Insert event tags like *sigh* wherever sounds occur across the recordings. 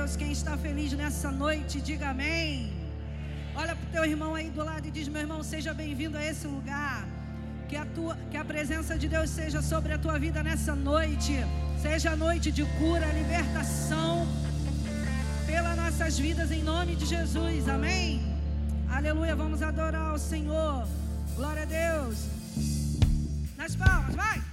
Deus, quem está feliz nessa noite, diga amém. Olha para o teu irmão aí do lado e diz: Meu irmão, seja bem-vindo a esse lugar. Que a, tua, que a presença de Deus seja sobre a tua vida nessa noite. Seja noite de cura, libertação pelas nossas vidas em nome de Jesus. Amém? Aleluia. Vamos adorar o Senhor. Glória a Deus. Nas palmas, vai.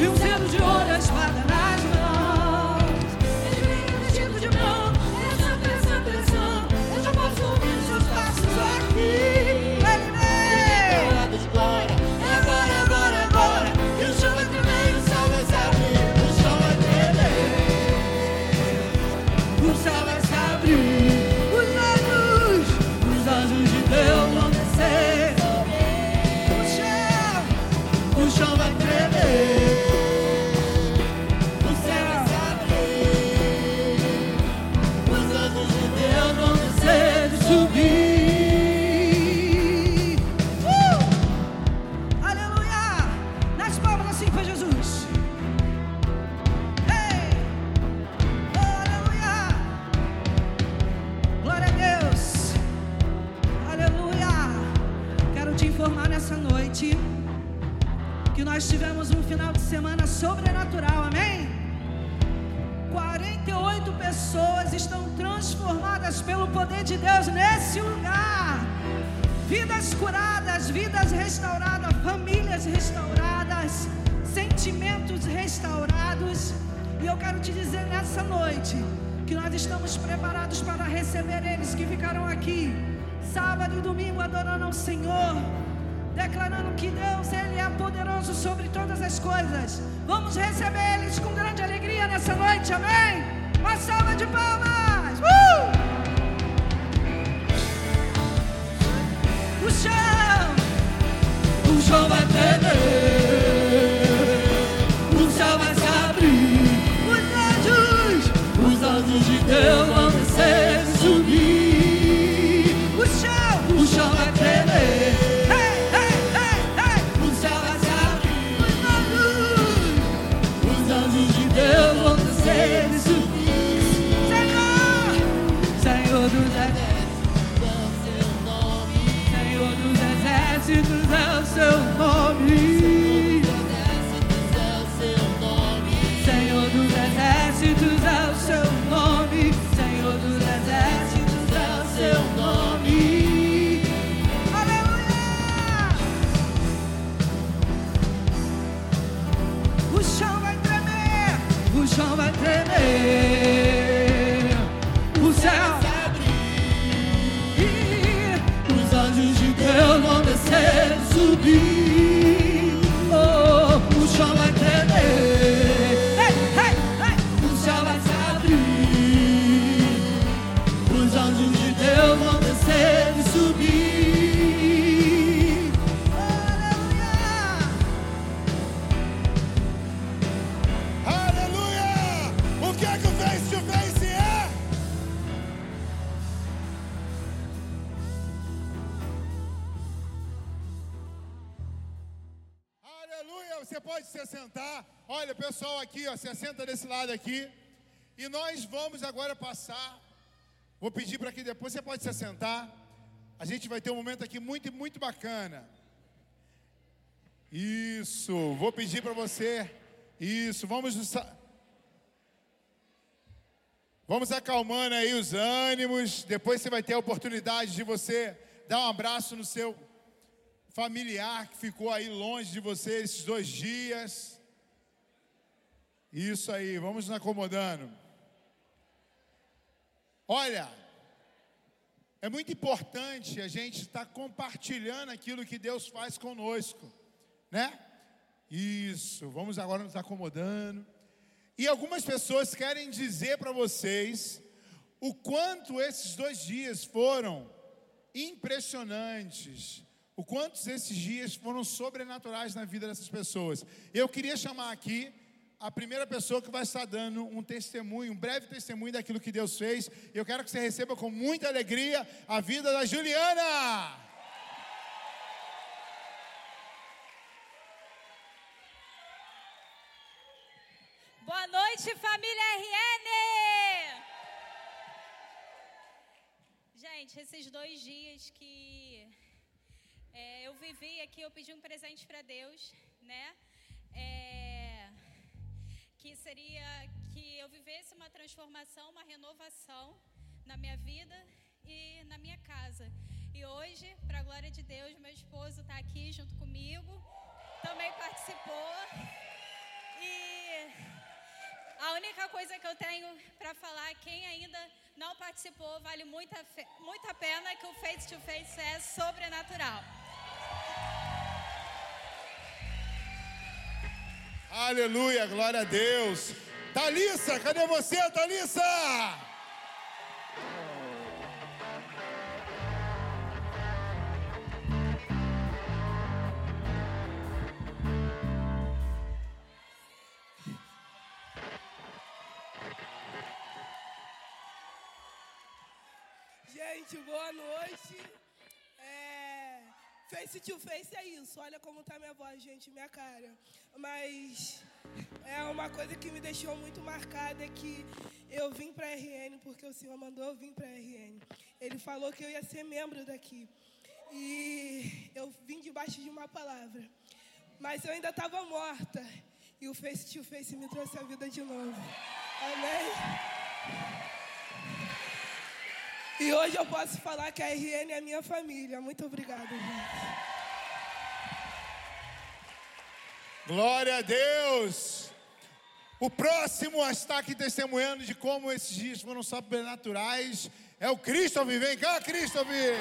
e um selo de ouro. de Deus nesse lugar. Vidas curadas, vidas restauradas, famílias restauradas, sentimentos restaurados. E eu quero te dizer nessa noite que nós estamos preparados para receber eles que ficaram aqui, sábado e domingo, adorando ao Senhor, declarando que Deus Ele é poderoso sobre todas as coisas. Vamos receber eles com grande alegria nessa noite, amém? Uma salva de palmas! O chão vai tremer, o céu vai se abrir. Os anjos, os anjos de Deus vão ó, se senta desse lado aqui. E nós vamos agora passar. Vou pedir para que depois você pode se sentar. A gente vai ter um momento aqui muito, muito bacana. Isso, vou pedir para você. Isso, vamos Vamos acalmando aí os ânimos. Depois você vai ter a oportunidade de você dar um abraço no seu familiar que ficou aí longe de você esses dois dias. Isso aí, vamos nos acomodando. Olha, é muito importante a gente estar compartilhando aquilo que Deus faz conosco, né? Isso, vamos agora nos acomodando. E algumas pessoas querem dizer para vocês o quanto esses dois dias foram impressionantes, o quanto esses dias foram sobrenaturais na vida dessas pessoas. Eu queria chamar aqui a primeira pessoa que vai estar dando um testemunho, um breve testemunho daquilo que Deus fez. Eu quero que você receba com muita alegria a vida da Juliana. Boa noite, família RN! Gente, esses dois dias que é, eu vivi aqui, eu pedi um presente para Deus, né? É, que seria que eu vivesse uma transformação, uma renovação na minha vida e na minha casa. E hoje, para a glória de Deus, meu esposo está aqui junto comigo, também participou. E a única coisa que eu tenho para falar, quem ainda não participou, vale muito a pena que o Face to Face é sobrenatural. Aleluia, glória a Deus. Thalissa, cadê você, Thalissa? Gente, boa noite. Face to face é isso. Olha como tá minha voz, gente, minha cara. Mas é uma coisa que me deixou muito marcada é que eu vim para RN porque o Senhor mandou eu vir para RN. Ele falou que eu ia ser membro daqui. E eu vim debaixo de uma palavra. Mas eu ainda estava morta. E o face to face me trouxe a vida de novo. Amém? E hoje eu posso falar que a RN é a minha família. Muito obrigada, gente. Glória a Deus. O próximo a estar aqui testemunhando de como esses dias foram sobrenaturais é o Christopher. Vem cá, Christopher.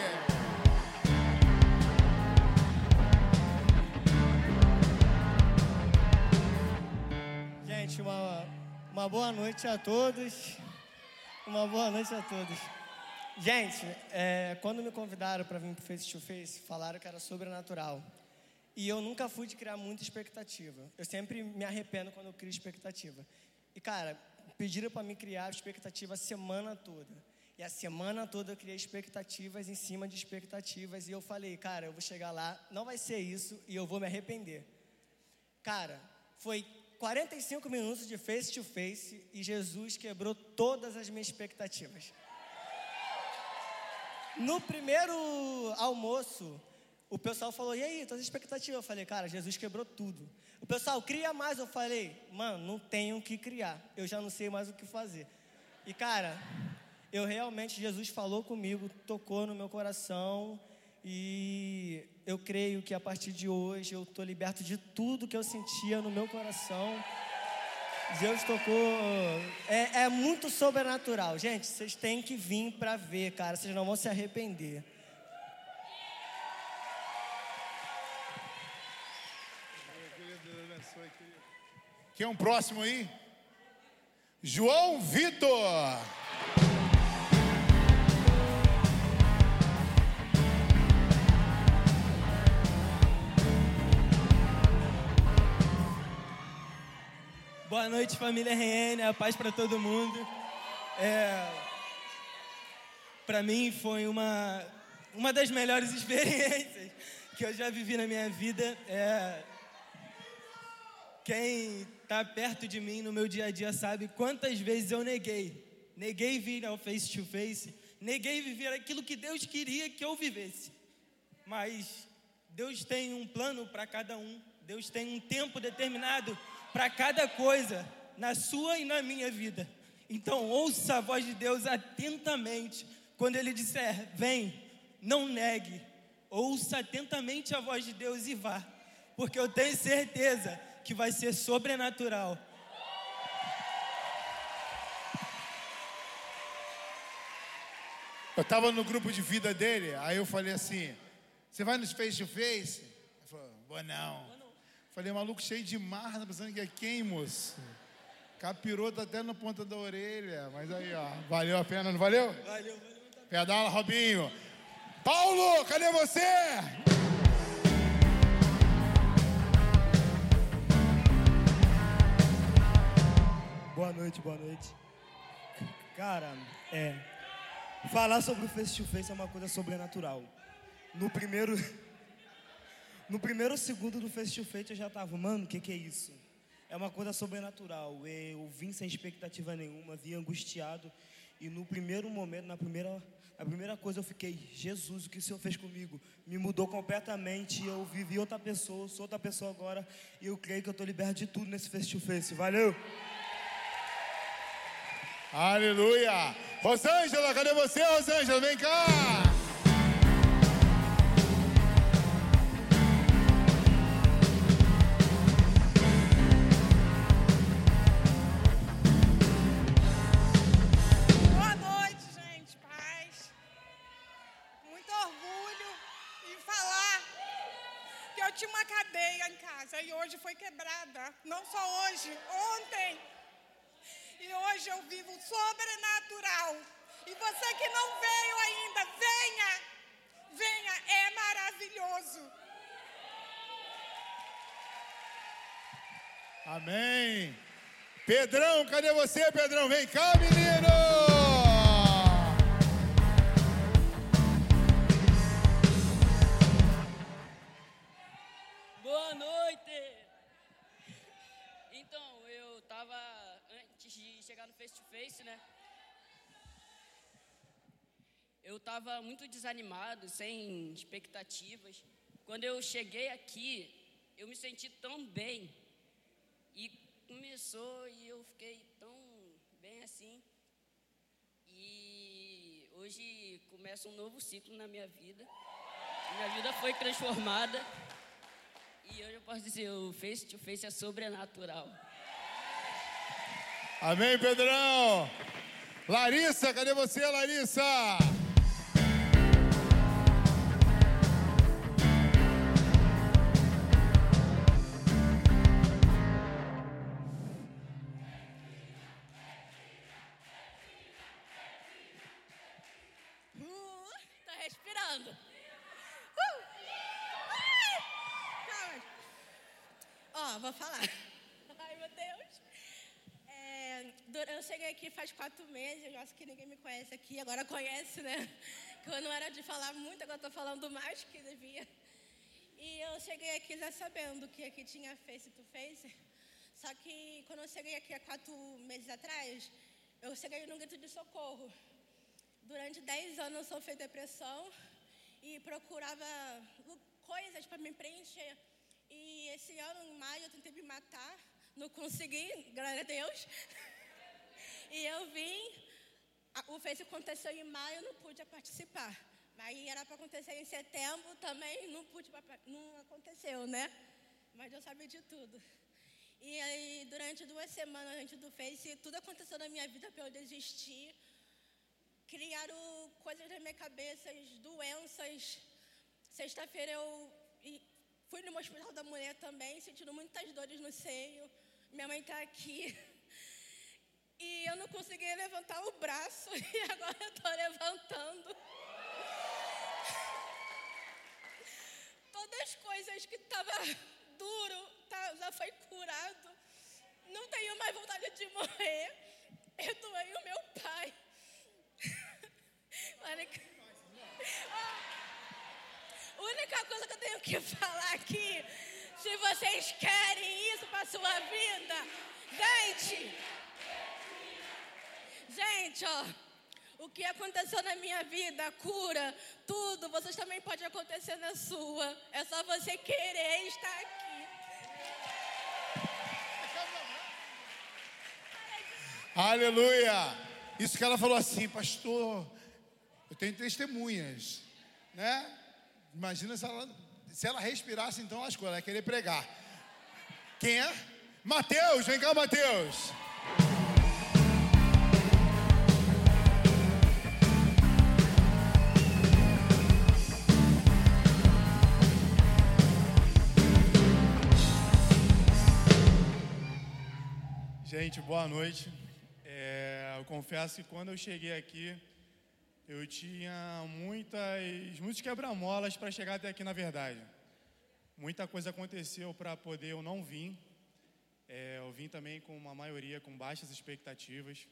Gente, uma, uma boa noite a todos. Uma boa noite a todos. Gente, é, quando me convidaram para vir para Face to Face, falaram que era sobrenatural. E eu nunca fui de criar muita expectativa. Eu sempre me arrependo quando eu crio expectativa. E, cara, pediram para mim criar expectativa a semana toda. E a semana toda eu criei expectativas em cima de expectativas. E eu falei, cara, eu vou chegar lá, não vai ser isso e eu vou me arrepender. Cara, foi 45 minutos de face to face e Jesus quebrou todas as minhas expectativas. No primeiro almoço, o pessoal falou: E aí, todas as expectativas? Eu falei: Cara, Jesus quebrou tudo. O pessoal, cria mais. Eu falei: Mano, não tenho o que criar. Eu já não sei mais o que fazer. E, cara, eu realmente, Jesus falou comigo, tocou no meu coração. E eu creio que a partir de hoje eu estou liberto de tudo que eu sentia no meu coração. Deus tocou. É, é muito sobrenatural. Gente, vocês têm que vir para ver, cara. Vocês não vão se arrepender. Quem é um próximo aí? João Vitor. Boa noite, família RN, a paz para todo mundo. É, para mim foi uma, uma das melhores *laughs* experiências que eu já vivi na minha vida. É, quem está perto de mim no meu dia a dia sabe quantas vezes eu neguei. Neguei vir ao face to face, neguei viver aquilo que Deus queria que eu vivesse. Mas Deus tem um plano para cada um, Deus tem um tempo determinado para cada coisa na sua e na minha vida. Então, ouça a voz de Deus atentamente. Quando Ele disser, vem, não negue. Ouça atentamente a voz de Deus e vá. Porque eu tenho certeza que vai ser sobrenatural. Eu estava no grupo de vida dele, aí eu falei assim: Você vai nos face to face? Ele falou: Boa não. Falei, maluco cheio de marra, tá pensando que é quem, moço? Capiroto até na ponta da orelha. Mas aí, ó, valeu a pena, não valeu? Valeu, valeu. Pedala, Robinho. Paulo, cadê você? Boa noite, boa noite. Cara, é. Falar sobre o face to face é uma coisa sobrenatural. No primeiro. No primeiro segundo do face to face eu já tava, mano, o que, que é isso? É uma coisa sobrenatural. Eu vim sem expectativa nenhuma, vim angustiado. E no primeiro momento, na primeira, a primeira coisa eu fiquei, Jesus, o que o Senhor fez comigo? Me mudou completamente. Eu vivi outra pessoa, sou outra pessoa agora. E eu creio que eu estou liberto de tudo nesse to face. Valeu! Aleluia! Rosângela, cadê você, Rosângela? Vem cá! Sobrenatural. E você que não veio ainda, venha. Venha, é maravilhoso. Amém. Pedrão, cadê você, Pedrão? Vem cá, menino! Chegar no face to face, né? Eu tava muito desanimado, sem expectativas. Quando eu cheguei aqui, eu me senti tão bem. E começou e eu fiquei tão bem assim. E hoje começa um novo ciclo na minha vida. Minha vida foi transformada. E hoje eu posso dizer, o face to face é sobrenatural. Amém, Pedrão! Larissa, cadê você, Larissa? Cheguei aqui faz quatro meses, eu acho que ninguém me conhece aqui, agora conhece, né? *laughs* Que eu não era de falar muito, agora tô falando mais que devia. E eu cheguei aqui já sabendo que aqui tinha face to face. Só que quando eu cheguei aqui há quatro meses atrás, eu cheguei num grito de socorro. Durante 10 anos eu sofri depressão e procurava coisas para me preencher. E esse ano, em maio, eu tentei me matar. Não consegui, glória a Deus. *laughs* E eu vim, o Face aconteceu em maio, eu não pude participar. Mas era para acontecer em setembro também, não pude, não aconteceu, né? Mas eu sabia de tudo. E aí, durante duas semanas antes do Face, tudo aconteceu na minha vida para eu desistir criaram coisas na minha cabeça, doenças. Sexta-feira eu fui no hospital da mulher também, sentindo muitas dores no seio. Minha mãe está aqui. E eu não conseguia levantar o braço *laughs* e agora eu estou levantando. Todas as coisas que estavam duro tá, já foi curado. Não tenho mais vontade de morrer. Eu doei o meu pai. *laughs* Olha que... A única coisa que eu tenho que falar aqui, se vocês querem isso para sua vida, gente, gente, ó, o que aconteceu na minha vida, a cura, tudo, vocês também pode acontecer na sua. É só você querer estar aqui. Aleluia! Isso que ela falou assim, pastor, eu tenho testemunhas, né? Imagina se ela, se ela respirasse, então lascou, ela ia querer pregar. Quem é? Mateus, vem cá, Mateus. Gente, boa noite. É, eu confesso que quando eu cheguei aqui, eu tinha muitas, muitos quebra-molas para chegar até aqui, na verdade. Muita coisa aconteceu para poder eu não vir. É, eu vim também com uma maioria com baixas expectativas.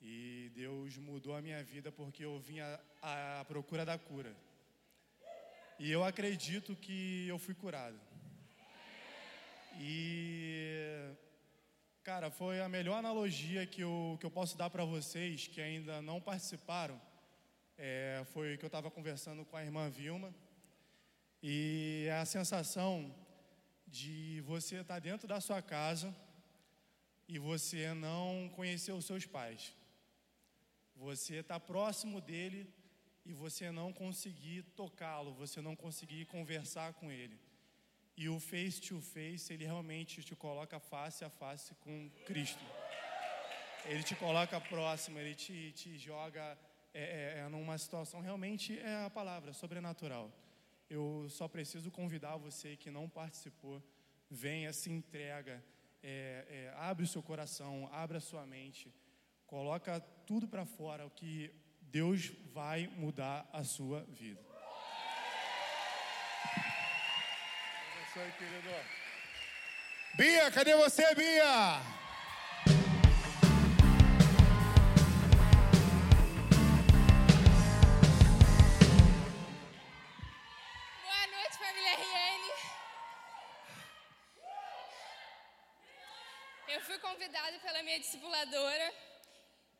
E Deus mudou a minha vida porque eu vim à, procura da cura. E eu acredito que eu fui curado. E Cara, foi a melhor analogia que eu, que eu posso dar para vocês que ainda não participaram. É, foi que eu estava conversando com a irmã Vilma. E é a sensação de você estar tá dentro da sua casa e você não conhecer os seus pais. Você está próximo dele e você não conseguir tocá-lo, você não conseguir conversar com ele. E o face to face, ele realmente te coloca face a face com Cristo. Ele te coloca próximo, ele te, te joga é, é, é, numa situação realmente é a palavra sobrenatural. Eu só preciso convidar você que não participou, venha, se entrega, é, é, abre o seu coração, abre a sua mente, coloca tudo para fora, o que Deus vai mudar a sua vida. Aí, querido. Bia, cadê você, Bia? Boa noite, família RN. Eu fui convidada pela minha discipuladora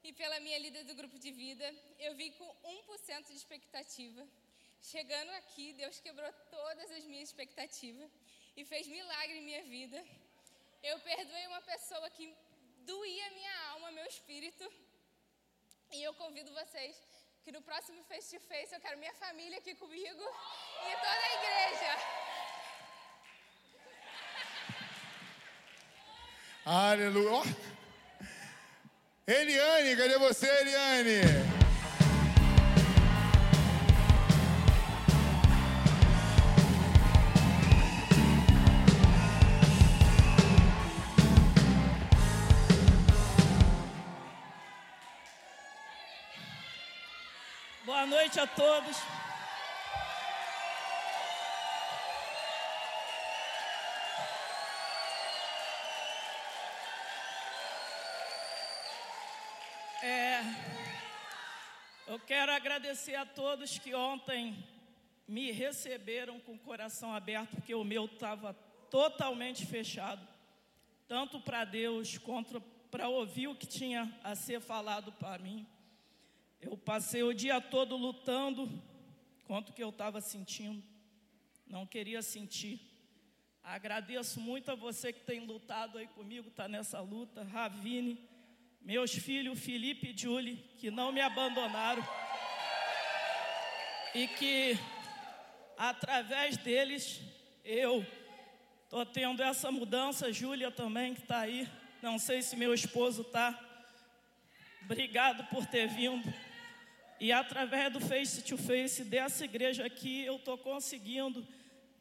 e pela minha líder do grupo de vida. Eu vim com 1% de expectativa. Chegando aqui, Deus quebrou todas as minhas expectativas e fez milagre em minha vida. Eu perdoei uma pessoa que doía minha alma, meu espírito. E eu convido vocês que no próximo Face to Face eu quero minha família aqui comigo e toda a igreja. Aleluia. Eliane, cadê você, Eliane? Noite a todos. É, eu quero agradecer a todos que ontem me receberam com o coração aberto, porque o meu estava totalmente fechado, tanto para Deus quanto para ouvir o que tinha a ser falado para mim. Eu passei o dia todo lutando contra o que eu estava sentindo, não queria sentir. Agradeço muito a você que tem lutado aí comigo, está nessa luta, Ravine, meus filhos Felipe e Julie, que não me abandonaram e que através deles eu estou tendo essa mudança, Júlia também que está aí, não sei se meu esposo está. Obrigado por ter vindo. E através do face to face dessa igreja aqui, eu estou conseguindo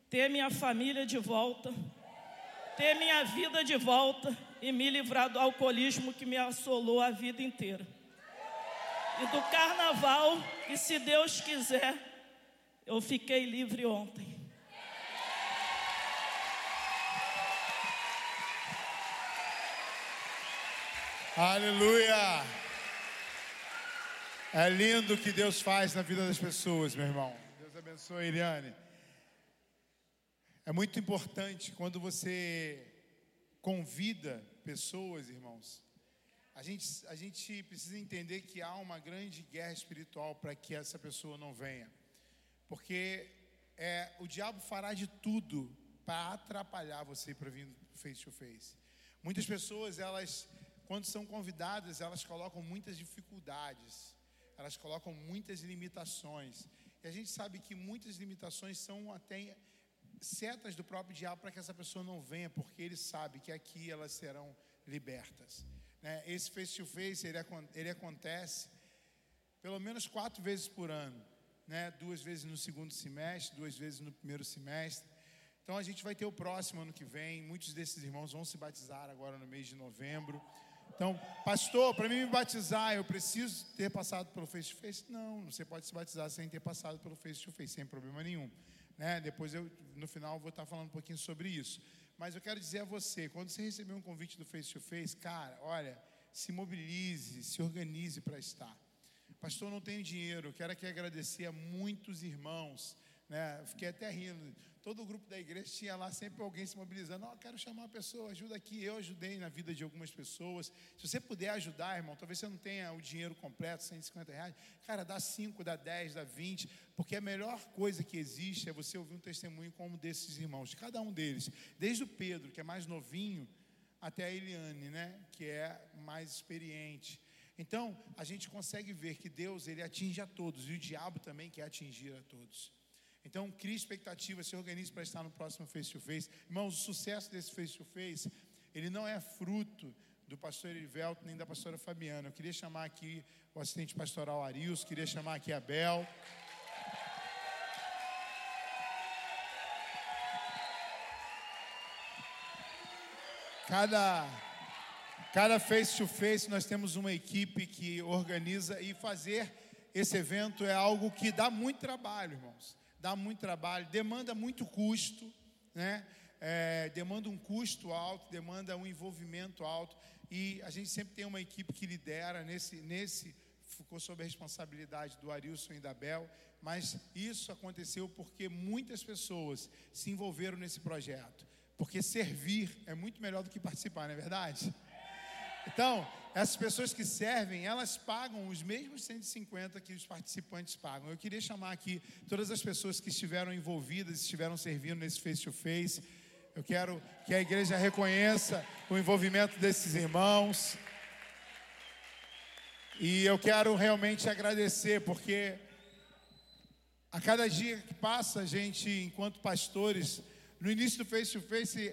ter minha família de volta, ter minha vida de volta e me livrar do alcoolismo que me assolou a vida inteira. E do carnaval, e se Deus quiser, eu fiquei livre ontem. Aleluia! É lindo o que Deus faz na vida das pessoas, meu irmão. Deus abençoe, Eliane. É muito importante quando você convida pessoas, irmãos. A gente, a gente precisa entender que há uma grande guerra espiritual para que essa pessoa não venha. Porque é, o diabo fará de tudo para atrapalhar você para vir face to face. Muitas pessoas, elas, quando são convidadas, elas colocam muitas dificuldades, elas colocam muitas limitações. E a gente sabe que muitas limitações são até setas do próprio diabo para que essa pessoa não venha, porque ele sabe que aqui elas serão libertas. Né? Esse face to face ele, ele acontece pelo menos quatro vezes por ano, né? Duas vezes no segundo semestre, duas vezes no primeiro semestre. Então a gente vai ter o próximo ano que vem. Muitos desses irmãos vão se batizar agora no mês de novembro. Então, pastor, para mim me batizar, eu preciso ter passado pelo face to face? Não, você pode se batizar sem ter passado pelo face to face, sem problema nenhum. Né? Depois eu, no final, vou estar falando um pouquinho sobre isso. Mas eu quero dizer a você, quando você receber um convite do face to face, cara, olha, se mobilize, se organize para estar. Pastor, não tenho dinheiro, quero aqui agradecer a muitos irmãos, né? Fiquei até rindo todo o grupo da igreja tinha lá sempre alguém se mobilizando. Ó, oh, quero chamar uma pessoa, ajuda aqui. Eu ajudei na vida de algumas pessoas. Se você puder ajudar, irmão, talvez você não tenha o dinheiro completo, 150 reais. Cara, dá 5, dá 10, dá 20. Porque a melhor coisa que existe é você ouvir um testemunho como desses irmãos, de cada um deles. Desde o Pedro, que é mais novinho, até a Eliane, né, que é mais experiente. Então, a gente consegue ver que Deus, ele atinge a todos, e o diabo também quer atingir a todos. Então, crie expectativa, se organize para estar no próximo Face to Face. Irmãos, o sucesso desse Face to Face, ele não é fruto do pastor Erivelto nem da pastora Fabiana. Eu queria chamar aqui o assistente pastoral Arius, queria chamar aqui a Bel. Cada, cada face to face nós temos uma equipe que organiza e fazer esse evento é algo que dá muito trabalho, irmãos dá muito trabalho, demanda muito custo, né? É, demanda um custo alto, demanda um envolvimento alto. E a gente sempre tem uma equipe que lidera nesse, nesse ficou sob a responsabilidade do Arilson e da Bel, mas isso aconteceu porque muitas pessoas se envolveram nesse projeto. Porque servir é muito melhor do que participar, não é verdade? Então, essas pessoas que servem, elas pagam os mesmos 150 que os participantes pagam. Eu queria chamar aqui todas as pessoas que estiveram envolvidas, estiveram servindo nesse face to face. Eu quero que a igreja reconheça o envolvimento desses irmãos. E eu quero realmente agradecer, porque a cada dia que passa, a gente, enquanto pastores, no início do face to face,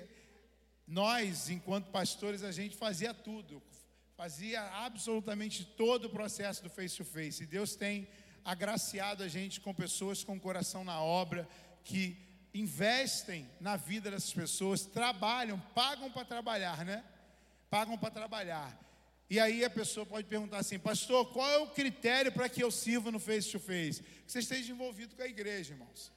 nós, enquanto pastores, a gente fazia tudo, fazia absolutamente todo o processo do face to face. E Deus tem agraciado a gente com pessoas com o coração na obra, que investem na vida dessas pessoas, trabalham, pagam para trabalhar, né? Pagam para trabalhar. E aí a pessoa pode perguntar assim, pastor, qual é o critério para que eu sirva no face to face? Que você esteja envolvido com a igreja, irmãos.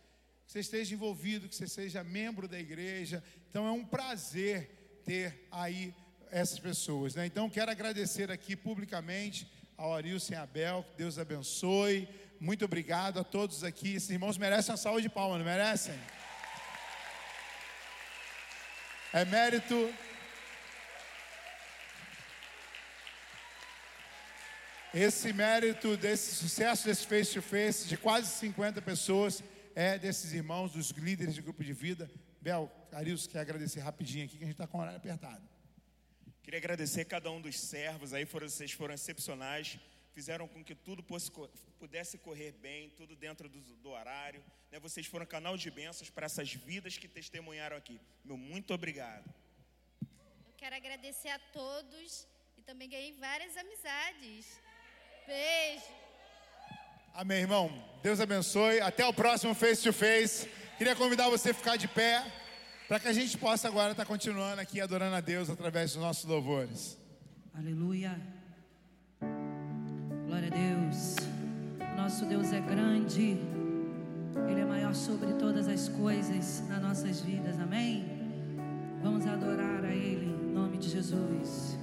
Que você esteja envolvido, que você seja membro da igreja. Então é um prazer ter aí essas pessoas. Né? Então, quero agradecer aqui publicamente ao Arilson e Abel, que Deus abençoe. Muito obrigado a todos aqui. Esses irmãos merecem uma salva de palmas, não merecem? É mérito. Esse mérito desse sucesso desse face to face de quase 50 pessoas é desses irmãos, dos líderes de grupo de vida. Bel, Arilson, quer agradecer rapidinho aqui que a gente está com o horário apertado. Queria agradecer cada um dos servos aí, foram, vocês foram excepcionais, fizeram com que tudo pudesse correr bem, tudo dentro do, do horário. Né? Vocês foram canal de bênçãos para essas vidas que testemunharam aqui. Meu muito obrigado. Eu quero agradecer a todos e também ganhei várias amizades. Beijo. Amém, irmão. Deus abençoe. Até o próximo Face to Face. Queria convidar você a ficar de pé para que a gente possa agora estar tá continuando aqui adorando a Deus através dos nossos louvores. Aleluia. Glória a Deus. Nosso Deus é grande. Ele é maior sobre todas as coisas nas nossas vidas. Amém. Vamos adorar a Ele em nome de Jesus.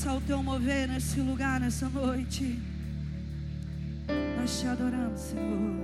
Manifesta o teu mover nesse lugar, nessa noite. Nós te adoramos, Senhor.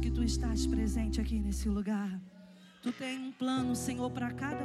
que tu estás presente aqui nesse lugar. Tu tem um plano, Senhor, para cada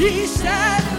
Mistério da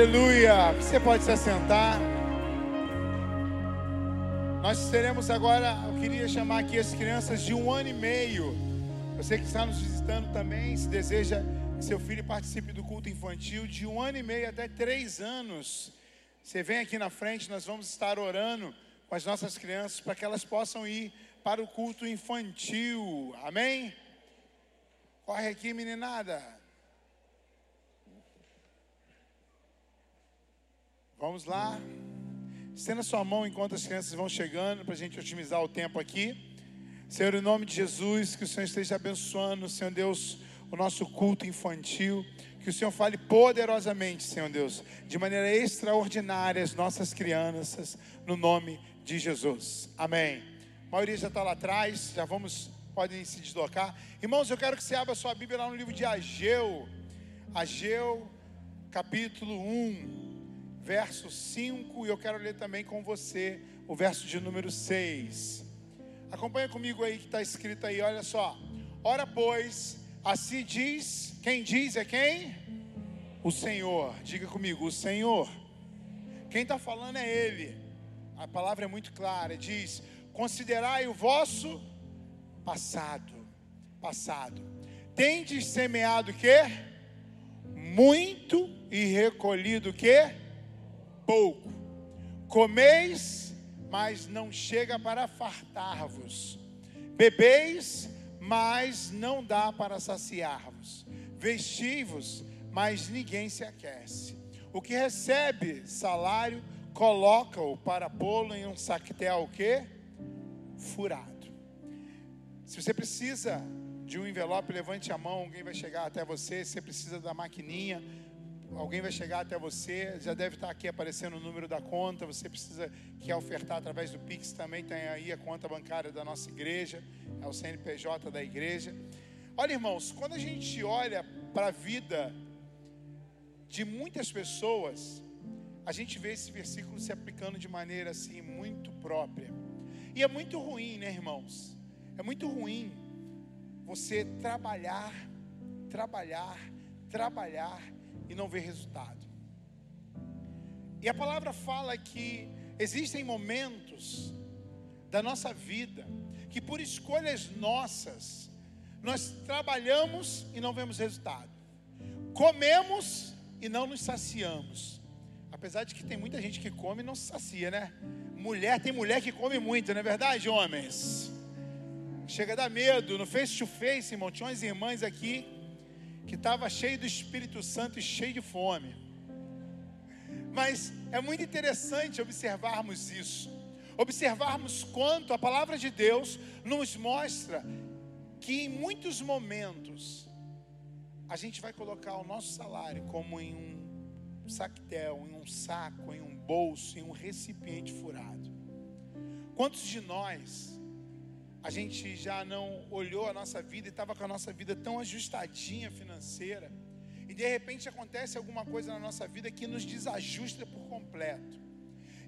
Aleluia. Você pode se assentar. Nós teremos agora, eu queria chamar aqui as crianças de um ano e meio. Você que está nos visitando também, se deseja que seu filho participe do culto infantil, de um ano e meio até três anos. Você vem aqui na frente, nós vamos estar orando com as nossas crianças para que elas possam ir para o culto infantil. Amém? Corre aqui, meninada. Vamos lá. Estenda sua mão enquanto as crianças vão chegando para a gente otimizar o tempo aqui. Senhor, em nome de Jesus, que o Senhor esteja abençoando, Senhor Deus, o nosso culto infantil. Que o Senhor fale poderosamente, Senhor Deus, de maneira extraordinária as nossas crianças, no nome de Jesus. Amém. A maioria já está lá atrás, já vamos, podem se deslocar. Irmãos, eu quero que você abra sua Bíblia lá no livro de Ageu. Ageu, capítulo 1 verso 5, e eu quero ler também com você o verso de número 6. Acompanha comigo aí que está escrito aí, olha só. Ora, pois, assim diz, quem diz é quem? O Senhor. Diga comigo, o Senhor. Quem está falando é Ele. A palavra é muito clara, diz: considerai o vosso passado. Passado. Tendes semeado o quê? Muito e recolhido o quê? Pouco. Comeis, mas não chega para fartar-vos. Bebeis, mas não dá para saciar-vos. Vestivos, mas ninguém se aquece. O que recebe salário, coloca-o para pô-lo em um saquetel o quê? Furado. Se você precisa de um envelope, levante a mão, alguém vai chegar até você. Se você precisa da maquininha, Alguém vai chegar até você, já deve estar aqui aparecendo o número da conta. Você precisa quer ofertar através do Pix também tem aí a conta bancária da nossa igreja, é o CNPJ da igreja. Olha, irmãos, quando a gente olha para a vida de muitas pessoas, a gente vê esse versículo se aplicando de maneira assim muito própria. E é muito ruim, né, irmãos? É muito ruim você trabalhar, trabalhar, trabalhar e não ver resultado. E a palavra fala que existem momentos da nossa vida que por escolhas nossas nós trabalhamos e não vemos resultado. Comemos e não nos saciamos. Apesar de que tem muita gente que come e não se sacia, né? Mulher, tem mulher que come muito, não é verdade, homens? Chega a dar medo. No face to face, irmão, tinha umas irmãs aqui que estava cheio do Espírito Santo e cheio de fome. Mas é muito interessante observarmos isso. Observarmos quanto a palavra de Deus nos mostra que em muitos momentos a gente vai colocar o nosso salário como em um sactel, em um saco, em um bolso, em um recipiente furado. Quantos de nós a gente já não olhou a nossa vida e estava com a nossa vida tão ajustadinha financeira, e de repente acontece alguma coisa na nossa vida que nos desajusta por completo.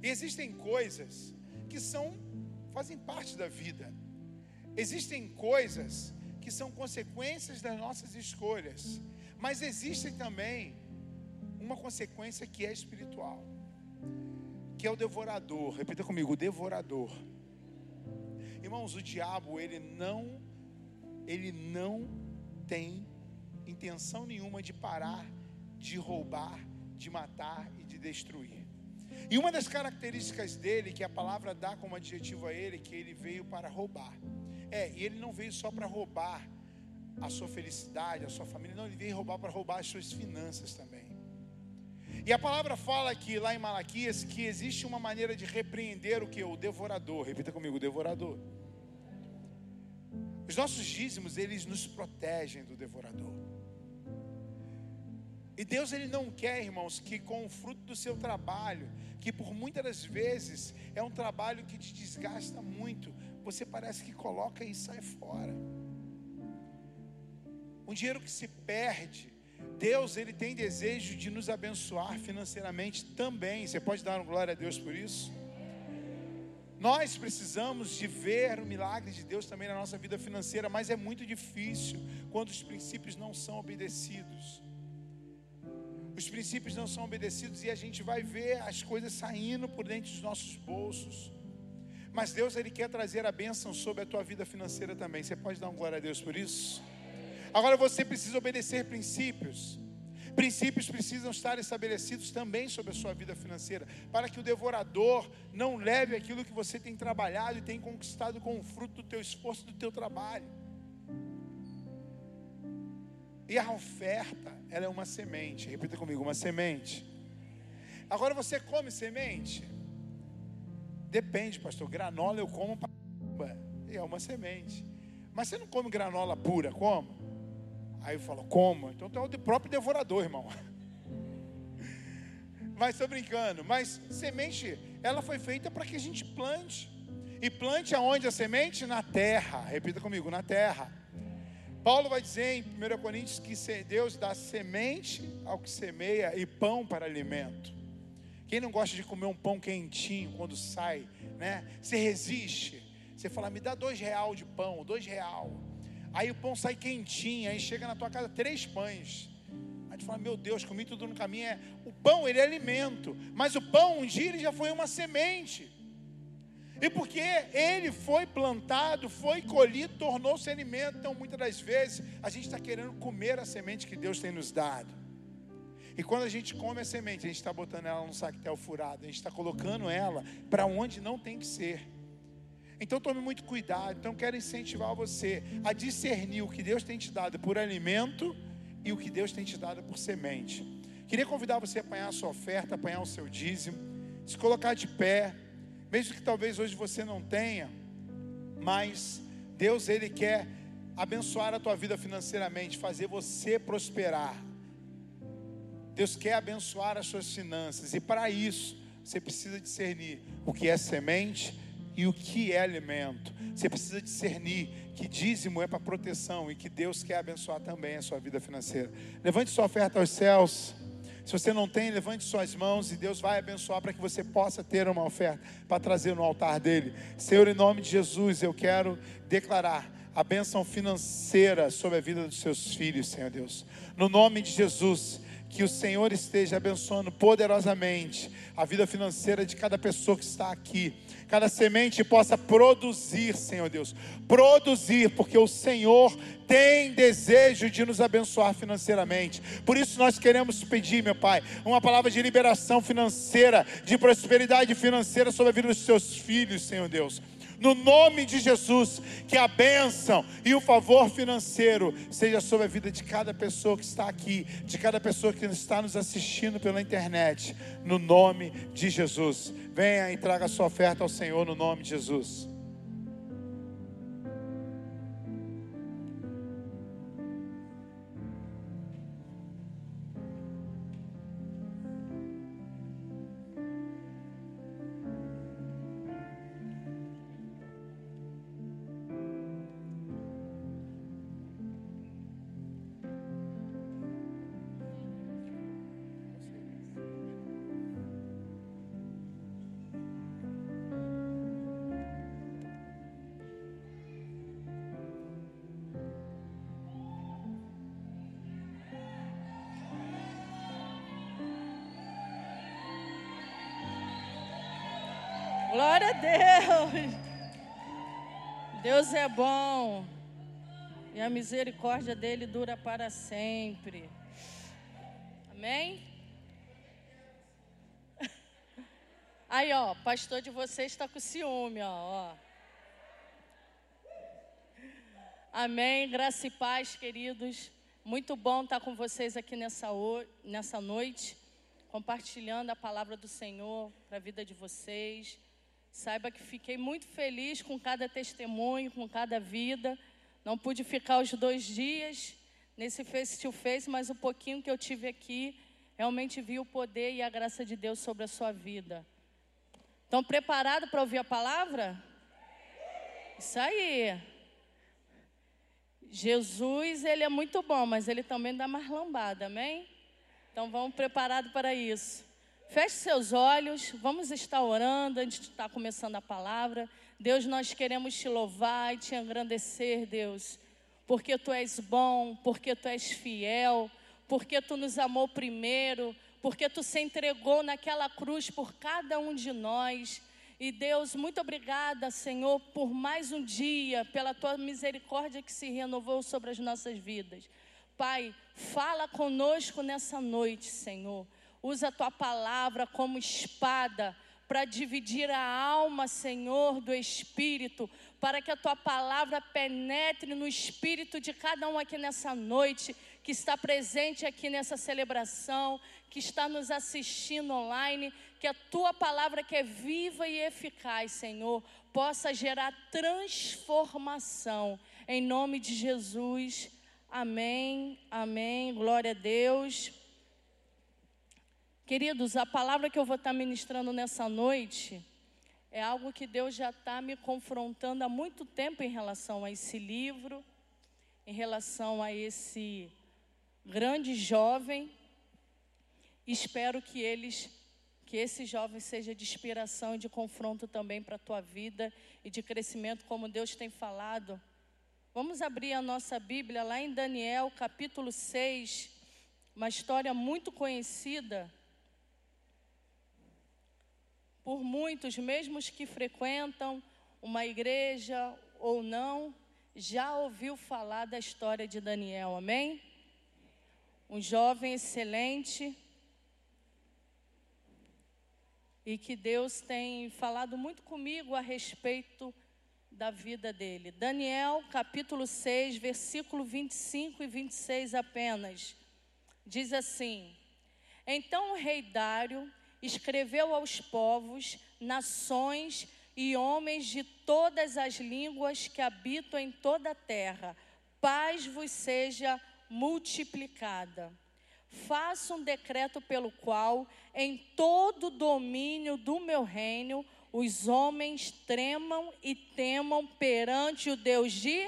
E existem coisas que são fazem parte da vida. Existem coisas que são consequências das nossas escolhas, mas existe também uma consequência que é espiritual, que é o devorador. Repita comigo, o devorador. Irmãos, o diabo, ele não ele não tem intenção nenhuma de parar de roubar, de matar e de destruir. E uma das características dele, que a palavra dá como adjetivo a ele, que ele veio para roubar. É, e ele não veio só para roubar a sua felicidade, a sua família, não, ele veio roubar para roubar as suas finanças também. E a palavra fala aqui, lá em Malaquias, que existe uma maneira de repreender o que? O devorador. Repita comigo, o devorador. Os nossos dízimos, eles nos protegem do devorador. E Deus ele não quer, irmãos, que com o fruto do seu trabalho, que por muitas das vezes é um trabalho que te desgasta muito, você parece que coloca e sai fora. Um dinheiro que se perde, Deus ele tem desejo de nos abençoar financeiramente também. Você pode dar um glória a Deus por isso? Nós precisamos de ver o milagre de Deus também na nossa vida financeira, mas é muito difícil quando os princípios não são obedecidos. os princípios não são obedecidos e a gente vai ver as coisas saindo por dentro dos nossos bolsos. Mas Deus ele quer trazer a bênção sobre a tua vida financeira também. Você pode dar um glória a Deus por isso? Agora você precisa obedecer princípios. Princípios precisam estar estabelecidos também sobre a sua vida financeira, para que o devorador não leve aquilo que você tem trabalhado e tem conquistado com o fruto do teu esforço, do teu trabalho. E a oferta, ela é uma semente. Repita comigo, uma semente. Agora você come semente? Depende, pastor. Granola eu como é uma semente. Mas você não come granola pura, como? Aí eu falo, como? Então tu é o próprio devorador, irmão. *laughs* Mas estou brincando. Mas semente, ela foi feita para que a gente plante. E plante aonde a semente? Na terra. Repita comigo, na terra. Paulo vai dizer em 1 Coríntios que Deus dá semente ao que semeia e pão para alimento. Quem não gosta de comer um pão quentinho quando sai, né? Você resiste. Você fala, me dá dois real de pão, dois real. Aí o pão sai quentinho, aí chega na tua casa três pães. Aí tu fala, meu Deus, comi tudo no caminho. É, o pão, ele é alimento. Mas o pão, um dia, ele já foi uma semente. E porque ele foi plantado, foi colhido, tornou-se alimento. Então, muitas das vezes, a gente está querendo comer a semente que Deus tem nos dado. E quando a gente come a semente, a gente está botando ela num saquetel furado, a gente está colocando ela para onde não tem que ser. Então tome muito cuidado. Então quero incentivar você a discernir o que Deus tem te dado por alimento e o que Deus tem te dado por semente. Queria convidar você a apanhar a sua oferta, apanhar o seu dízimo, se colocar de pé, mesmo que talvez hoje você não tenha, mas Deus ele quer abençoar a tua vida financeiramente, fazer você prosperar. Deus quer abençoar as suas finanças e para isso você precisa discernir o que é semente e o que é alimento. Você precisa discernir que dízimo é para proteção e que Deus quer abençoar também a sua vida financeira. Levante sua oferta aos céus. Se você não tem, levante suas mãos e Deus vai abençoar para que você possa ter uma oferta para trazer no altar dele. Senhor, em nome de Jesus, eu quero declarar a bênção financeira sobre a vida dos seus filhos, Senhor Deus. No nome de Jesus, que o Senhor esteja abençoando poderosamente a vida financeira de cada pessoa que está aqui. Cada semente possa produzir, Senhor Deus. Produzir, porque o Senhor tem desejo de nos abençoar financeiramente. Por isso nós queremos pedir, meu Pai, uma palavra de liberação financeira, de prosperidade financeira sobre a vida dos seus filhos, Senhor Deus no nome de Jesus, que a bênção e o favor financeiro seja sobre a vida de cada pessoa que está aqui, de cada pessoa que está nos assistindo pela internet, no nome de Jesus. Venha e traga a sua oferta ao Senhor no nome de Jesus. Glória a Deus. Deus é bom. E a misericórdia dele dura para sempre. Amém? *laughs* Aí, ó, pastor de vocês está com ciúme, ó, ó. Amém. Graça e paz, queridos. Muito bom estar com vocês aqui nessa, nessa noite, compartilhando a palavra do Senhor para a vida de vocês. Saiba que fiquei muito feliz com cada testemunho, com cada vida. Não pude ficar os dois dias nesse face to face, mas o pouquinho que eu tive aqui, realmente vi o poder e a graça de Deus sobre a sua vida. Estão preparados para ouvir a palavra? Isso aí. Jesus, ele é muito bom, mas ele também dá mais lambada, amém? Então vamos preparados para isso. Feche seus olhos, vamos estar orando antes de estar começando a palavra. Deus, nós queremos te louvar e te engrandecer, Deus, porque tu és bom, porque tu és fiel, porque tu nos amou primeiro, porque tu se entregou naquela cruz por cada um de nós. E Deus, muito obrigada, Senhor, por mais um dia, pela tua misericórdia que se renovou sobre as nossas vidas. Pai, fala conosco nessa noite, Senhor. Usa a tua palavra como espada para dividir a alma, Senhor, do espírito, para que a tua palavra penetre no espírito de cada um aqui nessa noite, que está presente aqui nessa celebração, que está nos assistindo online, que a tua palavra que é viva e eficaz, Senhor, possa gerar transformação. Em nome de Jesus. Amém. Amém. Glória a Deus. Queridos, a palavra que eu vou estar ministrando nessa noite é algo que Deus já está me confrontando há muito tempo em relação a esse livro, em relação a esse grande jovem. Espero que eles, que esse jovem seja de inspiração e de confronto também para a tua vida e de crescimento, como Deus tem falado. Vamos abrir a nossa Bíblia lá em Daniel, capítulo 6, uma história muito conhecida por muitos, mesmo os que frequentam uma igreja ou não, já ouviu falar da história de Daniel, amém? Um jovem excelente e que Deus tem falado muito comigo a respeito da vida dele. Daniel, capítulo 6, versículo 25 e 26 apenas. Diz assim: Então o rei Dário escreveu aos povos, nações e homens de todas as línguas que habitam em toda a terra: paz vos seja multiplicada. Faça um decreto pelo qual, em todo o domínio do meu reino, os homens tremam e temam perante o Deus de.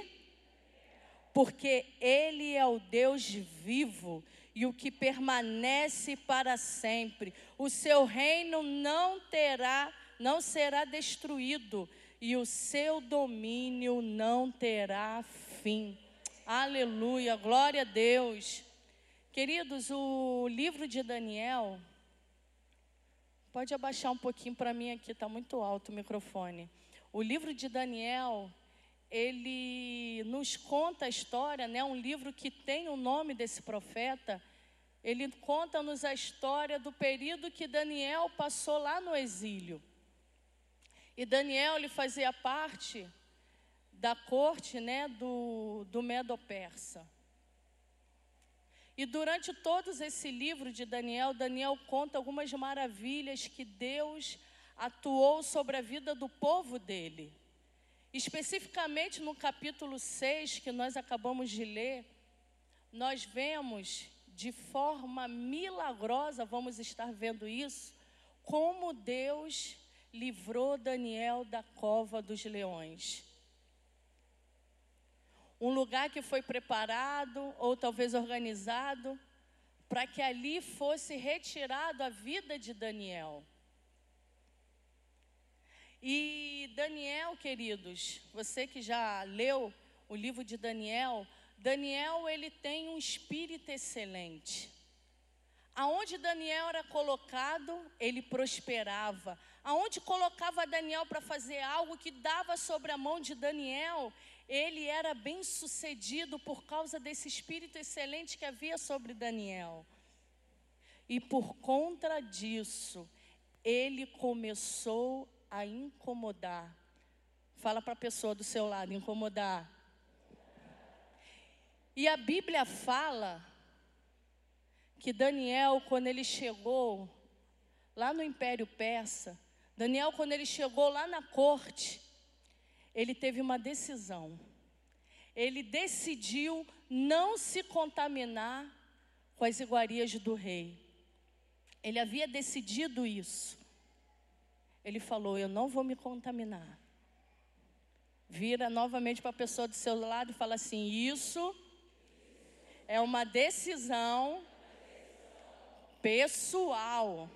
Porque Ele é o Deus vivo e o que permanece para sempre. O seu reino não terá, não será destruído e o seu domínio não terá fim. Aleluia, glória a Deus. Queridos, o livro de Daniel, pode abaixar um pouquinho para mim aqui, está muito alto o microfone. O livro de Daniel, ele nos conta a história, né? Um livro que tem o nome desse profeta. Ele conta-nos a história do período que Daniel passou lá no exílio. E Daniel ele fazia parte da corte, né, do, do Medo-Persa. E durante todos esse livro de Daniel, Daniel conta algumas maravilhas que Deus atuou sobre a vida do povo dele. Especificamente no capítulo 6, que nós acabamos de ler, nós vemos de forma milagrosa, vamos estar vendo isso, como Deus livrou Daniel da cova dos leões. Um lugar que foi preparado, ou talvez organizado, para que ali fosse retirado a vida de Daniel. E Daniel, queridos, você que já leu o livro de Daniel, Daniel ele tem um espírito excelente. Aonde Daniel era colocado, ele prosperava. Aonde colocava Daniel para fazer algo que dava sobre a mão de Daniel, ele era bem sucedido por causa desse espírito excelente que havia sobre Daniel. E por conta disso, ele começou a incomodar. Fala para a pessoa do seu lado, incomodar. E a Bíblia fala que Daniel, quando ele chegou lá no Império Persa, Daniel, quando ele chegou lá na corte, ele teve uma decisão. Ele decidiu não se contaminar com as iguarias do rei. Ele havia decidido isso. Ele falou: Eu não vou me contaminar. Vira novamente para a pessoa do seu lado e fala assim: Isso é uma decisão pessoal.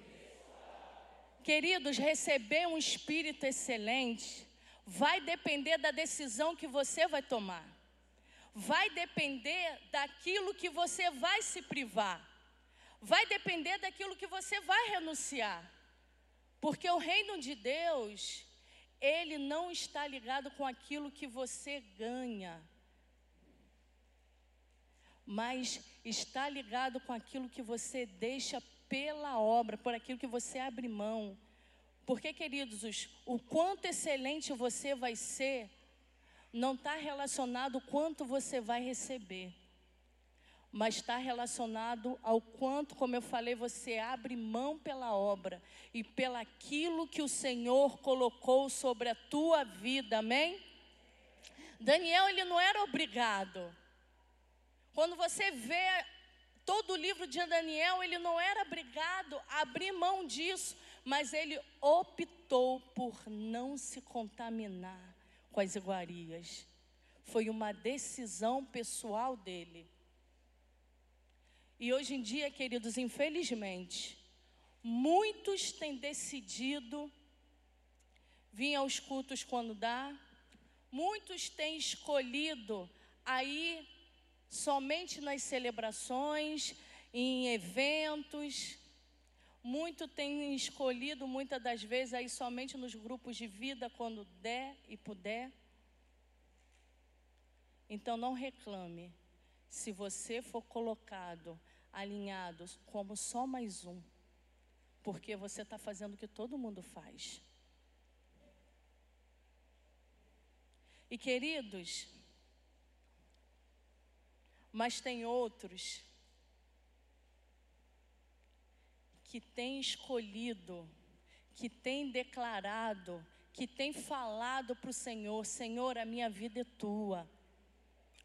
Queridos, receber um espírito excelente vai depender da decisão que você vai tomar. vai depender daquilo que você vai se privar. Vai depender daquilo que você vai renunciar. Porque o reino de Deus, ele não está ligado com aquilo que você ganha, mas está ligado com aquilo que você deixa pela obra, por aquilo que você abre mão. Porque, queridos, os- o quanto excelente você vai ser, não está relacionado ao quanto você vai receber, mas está relacionado ao quanto, como eu falei, você abre mão pela obra e pelaquilo que o Senhor colocou sobre a tua vida, amém? Daniel, ele não era obrigado. Quando você vê todo o livro de Daniel, ele não era obrigado a abrir mão disso, mas ele optou por não se contaminar com as iguarias. Foi uma decisão pessoal dele. E hoje em dia, queridos, infelizmente, muitos têm decidido vir aos cultos quando dá, muitos têm escolhido aí somente nas celebrações, em eventos. Muito tem escolhido, muitas das vezes, aí somente nos grupos de vida, quando der e puder. Então não reclame se você for colocado, alinhado como só mais um, porque você está fazendo o que todo mundo faz. E queridos, mas tem outros que têm escolhido, que têm declarado, que têm falado para o Senhor: Senhor, a minha vida é tua.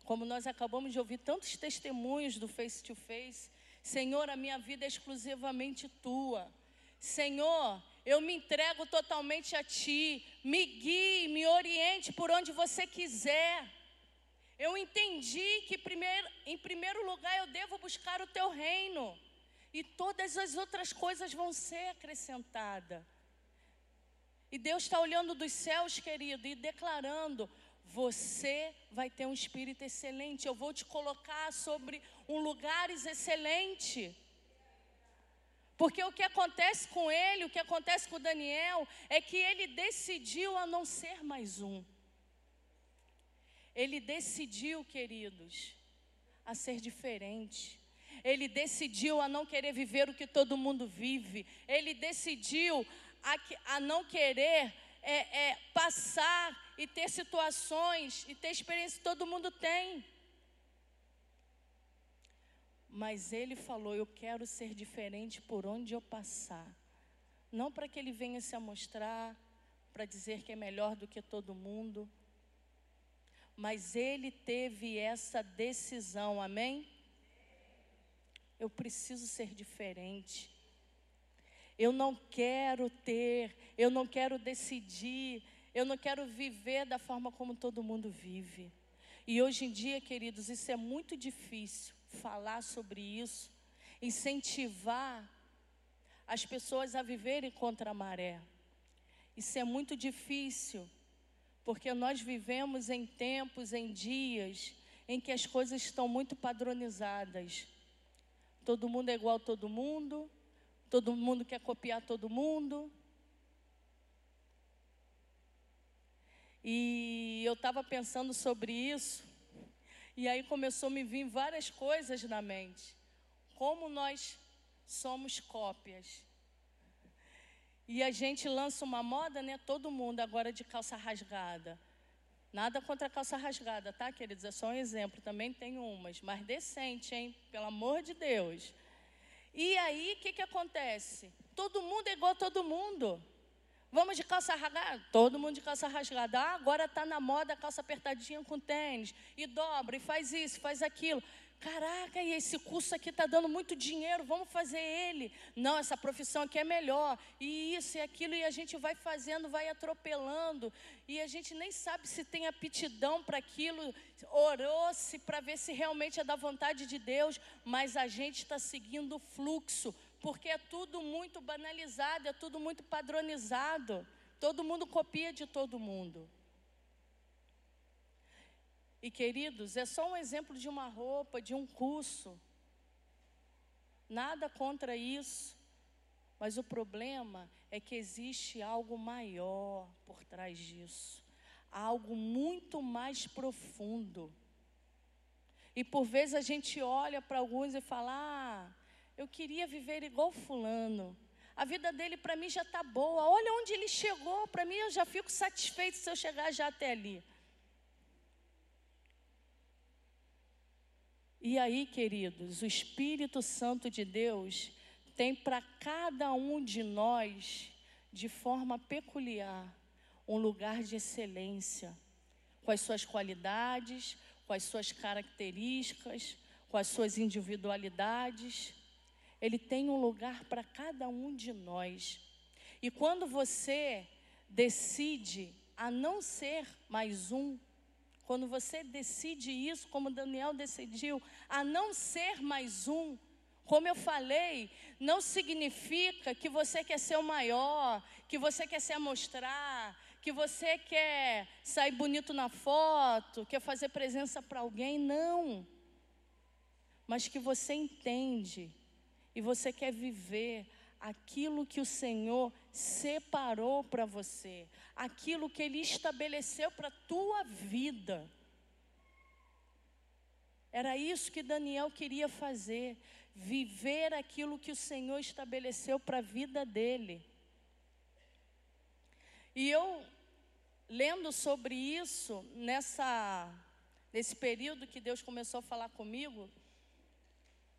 Como nós acabamos de ouvir tantos testemunhos do face to face, Senhor, a minha vida é exclusivamente tua. Senhor, eu me entrego totalmente a ti. Me guie, me oriente por onde você quiser. Eu entendi que primeiro, em primeiro lugar eu devo buscar o teu reino. E todas as outras coisas vão ser acrescentadas. E Deus está olhando dos céus, querido, e declarando: você vai ter um espírito excelente. Eu vou te colocar sobre um lugares excelente. Porque o que acontece com ele, o que acontece com Daniel, é que ele decidiu a não ser mais um. Ele decidiu, queridos, a ser diferente. Ele decidiu a não querer viver o que todo mundo vive. Ele decidiu a, a não querer é, é, passar e ter situações e ter experiência todo mundo tem. Mas ele falou: Eu quero ser diferente por onde eu passar. Não para que ele venha se amostrar, para dizer que é melhor do que todo mundo. Mas ele teve essa decisão, amém? Eu preciso ser diferente. Eu não quero ter, eu não quero decidir, eu não quero viver da forma como todo mundo vive. E hoje em dia, queridos, isso é muito difícil falar sobre isso, incentivar as pessoas a viverem contra a maré. Isso é muito difícil, porque nós vivemos em tempos, em dias, em que as coisas estão muito padronizadas. Todo mundo é igual a todo mundo, todo mundo quer copiar todo mundo. E eu estava pensando sobre isso, e aí começou a me vir várias coisas na mente. Como nós somos cópias. E a gente lança uma moda, né? Todo mundo agora de calça rasgada. Nada contra a calça rasgada, tá, queridos? É só um exemplo. Também tem umas, mas decente, hein? Pelo amor de Deus. E aí, o que, que acontece? Todo mundo é igual a todo mundo. Vamos de calça rasgada? Todo mundo de calça rasgada. Ah, agora está na moda calça apertadinha com tênis. E dobra, e faz isso, faz aquilo. Caraca, e esse curso aqui está dando muito dinheiro, vamos fazer ele. Não, essa profissão aqui é melhor. E isso e aquilo, e a gente vai fazendo, vai atropelando. E a gente nem sabe se tem aptidão para aquilo. Orou-se para ver se realmente é da vontade de Deus, mas a gente está seguindo o fluxo, porque é tudo muito banalizado, é tudo muito padronizado. Todo mundo copia de todo mundo. E queridos, é só um exemplo de uma roupa, de um curso. Nada contra isso. Mas o problema é que existe algo maior por trás disso. Algo muito mais profundo. E por vezes a gente olha para alguns e fala: ah, eu queria viver igual Fulano. A vida dele para mim já está boa. Olha onde ele chegou. Para mim eu já fico satisfeito se eu chegar já até ali. E aí, queridos, o Espírito Santo de Deus tem para cada um de nós, de forma peculiar, um lugar de excelência, com as suas qualidades, com as suas características, com as suas individualidades. Ele tem um lugar para cada um de nós. E quando você decide a não ser mais um, quando você decide isso, como Daniel decidiu, a não ser mais um, como eu falei, não significa que você quer ser o maior, que você quer se amostrar, que você quer sair bonito na foto, quer fazer presença para alguém, não. Mas que você entende e você quer viver aquilo que o Senhor separou para você, aquilo que Ele estabeleceu para tua vida. Era isso que Daniel queria fazer, viver aquilo que o Senhor estabeleceu para a vida dele. E eu, lendo sobre isso, nessa, nesse período que Deus começou a falar comigo,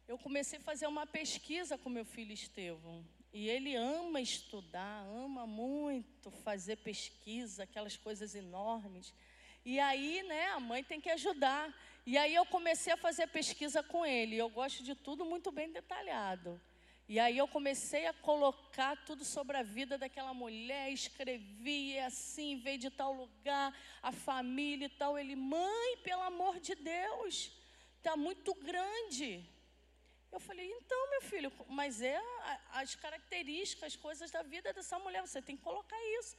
eu comecei a fazer uma pesquisa com meu filho Estevão. E ele ama estudar, ama muito fazer pesquisa, aquelas coisas enormes. E aí, né, a mãe tem que ajudar. E aí eu comecei a fazer pesquisa com ele. Eu gosto de tudo muito bem detalhado. E aí eu comecei a colocar tudo sobre a vida daquela mulher, escrevi assim, veio de tal lugar, a família e tal. Ele, mãe, pelo amor de Deus, está muito grande. Eu falei, então, meu filho, mas é as características, as coisas da vida dessa mulher, você tem que colocar isso.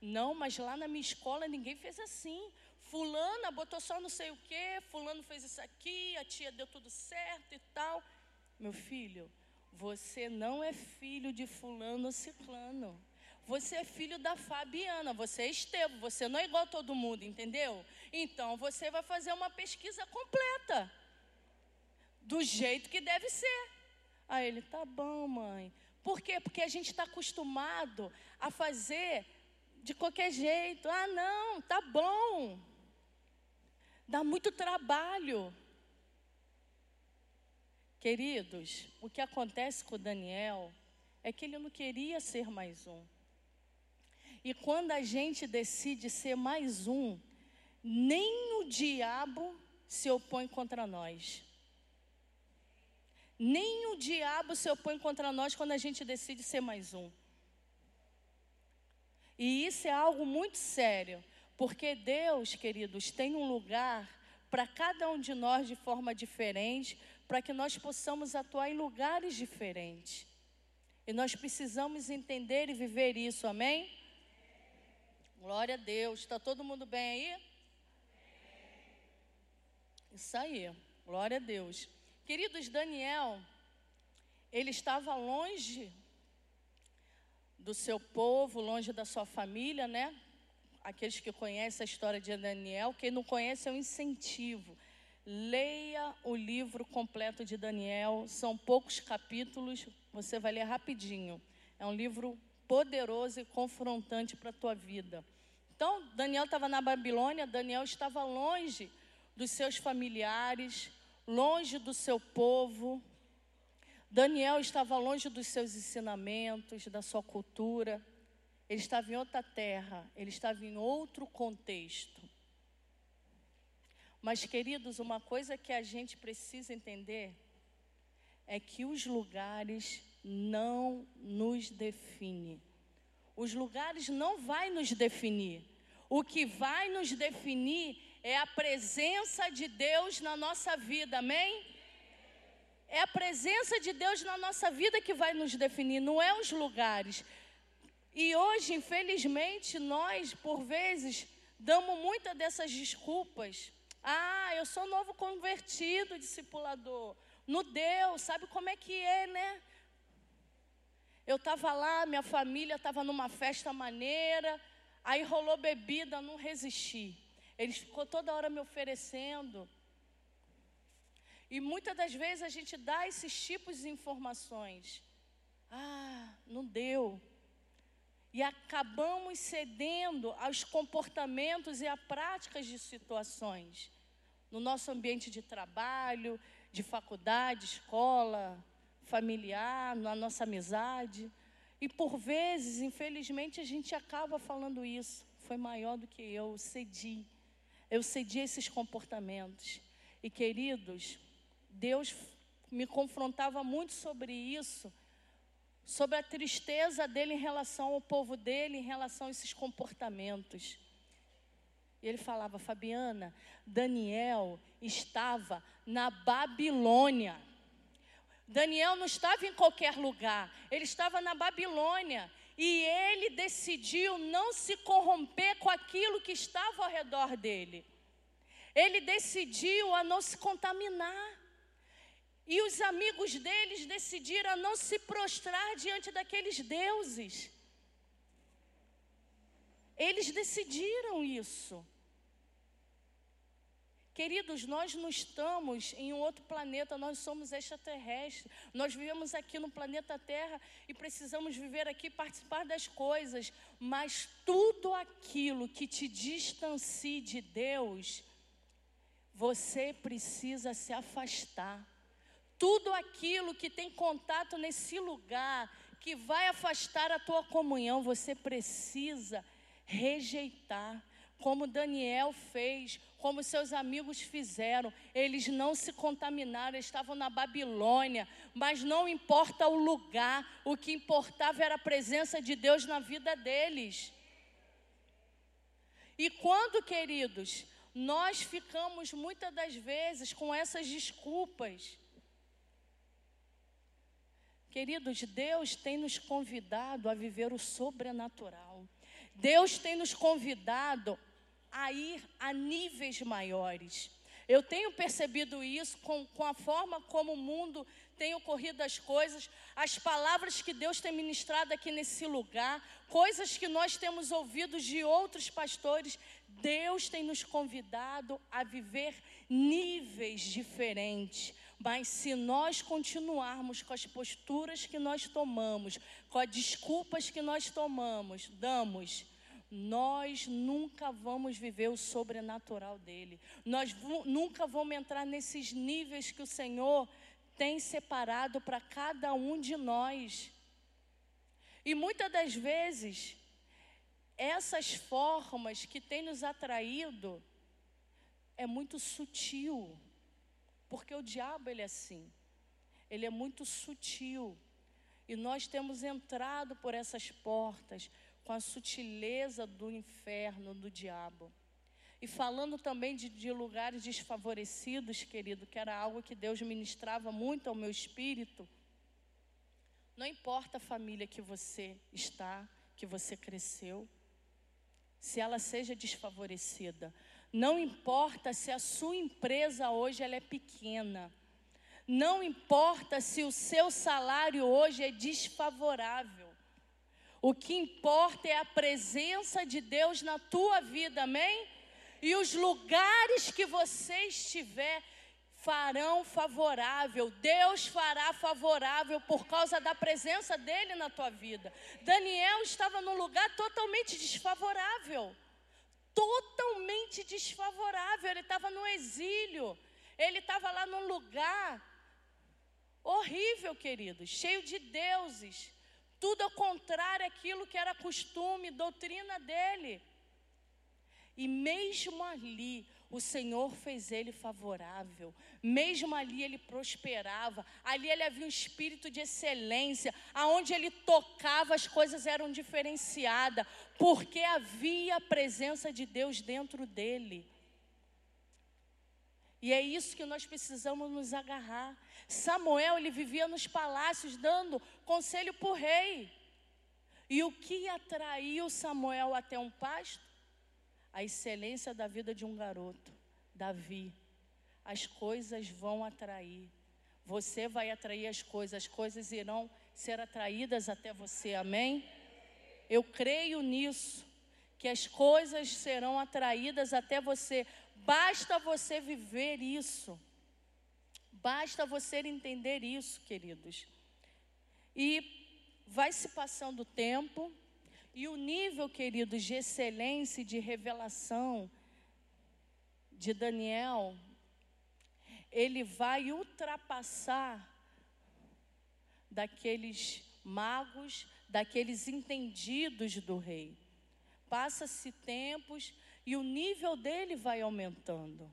Não, mas lá na minha escola ninguém fez assim. Fulana botou só não sei o quê, fulano fez isso aqui, a tia deu tudo certo e tal. Meu filho, você não é filho de fulano ciclano. Você é filho da Fabiana, você é Estevam, você não é igual a todo mundo, entendeu? Então você vai fazer uma pesquisa completa do jeito que deve ser. Aí ele, tá bom, mãe. Por quê? Porque a gente está acostumado a fazer de qualquer jeito. Ah, não, tá bom. Dá muito trabalho. Queridos, o que acontece com Daniel é que ele não queria ser mais um. E quando a gente decide ser mais um, nem o diabo se opõe contra nós. Nem o diabo se opõe contra nós quando a gente decide ser mais um. E isso é algo muito sério, porque Deus, queridos, tem um lugar para cada um de nós de forma diferente, para que nós possamos atuar em lugares diferentes. E nós precisamos entender e viver isso, amém? Glória a Deus. Está todo mundo bem aí? Isso aí, glória a Deus. Queridos, Daniel, ele estava longe do seu povo, longe da sua família, né? Aqueles que conhecem a história de Daniel, quem não conhece é um incentivo. Leia o livro completo de Daniel, são poucos capítulos, você vai ler rapidinho. É um livro poderoso e confrontante para a tua vida. Então, Daniel estava na Babilônia, Daniel estava longe dos seus familiares, longe do seu povo. Daniel estava longe dos seus ensinamentos, da sua cultura. Ele estava em outra terra, ele estava em outro contexto. Mas, queridos, uma coisa que a gente precisa entender é que os lugares não nos definem. Os lugares não vai nos definir. O que vai nos definir é a presença de Deus na nossa vida, amém? É a presença de Deus na nossa vida que vai nos definir, não é os lugares. E hoje, infelizmente, nós, por vezes, damos muitas dessas desculpas Ah, eu sou novo convertido, discipulador. No Deus, sabe como é que é, né? Eu estava lá, minha família estava numa festa maneira, aí rolou bebida, não resisti. Eles ficou toda hora me oferecendo. E muitas das vezes a gente dá esses tipos de informações. Ah, não deu. E acabamos cedendo aos comportamentos e a práticas de situações. No nosso ambiente de trabalho, de faculdade, escola, familiar, na nossa amizade. E por vezes, infelizmente, a gente acaba falando isso. Foi maior do que eu cedi. Eu cedi a esses comportamentos. E queridos, Deus me confrontava muito sobre isso, sobre a tristeza dele em relação ao povo dele, em relação a esses comportamentos. E ele falava, Fabiana, Daniel estava na Babilônia. Daniel não estava em qualquer lugar, ele estava na Babilônia. E ele decidiu não se corromper com aquilo que estava ao redor dele. Ele decidiu a não se contaminar. E os amigos deles decidiram a não se prostrar diante daqueles deuses. Eles decidiram isso. Queridos, nós não estamos em um outro planeta, nós somos extraterrestres. Nós vivemos aqui no planeta Terra e precisamos viver aqui, participar das coisas. Mas tudo aquilo que te distancie de Deus, você precisa se afastar. Tudo aquilo que tem contato nesse lugar, que vai afastar a tua comunhão, você precisa rejeitar como Daniel fez, como seus amigos fizeram. Eles não se contaminaram, estavam na Babilônia, mas não importa o lugar, o que importava era a presença de Deus na vida deles. E quando, queridos, nós ficamos muitas das vezes com essas desculpas. Queridos, Deus tem nos convidado a viver o sobrenatural. Deus tem nos convidado a ir a níveis maiores. Eu tenho percebido isso com, com a forma como o mundo tem ocorrido as coisas, as palavras que Deus tem ministrado aqui nesse lugar, coisas que nós temos ouvido de outros pastores. Deus tem nos convidado a viver níveis diferentes. Mas se nós continuarmos com as posturas que nós tomamos, com as desculpas que nós tomamos, damos, nós nunca vamos viver o sobrenatural dele. Nós nunca vamos entrar nesses níveis que o Senhor tem separado para cada um de nós. E muitas das vezes, essas formas que têm nos atraído é muito sutil. Porque o diabo ele é assim. Ele é muito sutil. E nós temos entrado por essas portas com a sutileza do inferno, do diabo. E falando também de, de, lugares desfavorecidos, querido, que era algo que Deus ministrava muito ao meu espírito. Não importa a família que você está, que você cresceu, se ela seja desfavorecida. Não importa se a sua empresa hoje ela é pequena. Não importa se o seu salário hoje é desfavorável. O que importa é a presença de Deus na tua vida, amém? E os lugares que você estiver farão favorável. Deus fará favorável por causa da presença dele na tua vida. Daniel estava num lugar totalmente desfavorável. Totalmente desfavorável. Ele estava no exílio. Ele estava lá num lugar horrível, queridos, cheio de deuses tudo ao contrário aquilo que era costume, doutrina dele. E mesmo ali, o Senhor fez ele favorável. Mesmo ali ele prosperava. Ali ele havia um espírito de excelência. Aonde ele tocava as coisas eram diferenciadas, porque havia a presença de Deus dentro dele. E é isso que nós precisamos nos agarrar. Samuel, ele vivia nos palácios dando conselho para o rei. E o que atraiu Samuel até um pasto? A excelência da vida de um garoto. Davi, as coisas vão atrair. Você vai atrair as coisas, as coisas irão ser atraídas até você, amém? Eu creio nisso, que as coisas serão atraídas até você, basta você viver isso, basta você entender isso, queridos. E vai se passando o tempo, e o nível, queridos, de excelência e de revelação de Daniel ele vai ultrapassar daqueles magos, daqueles entendidos do rei. Passa-se tempos e o nível dele vai aumentando.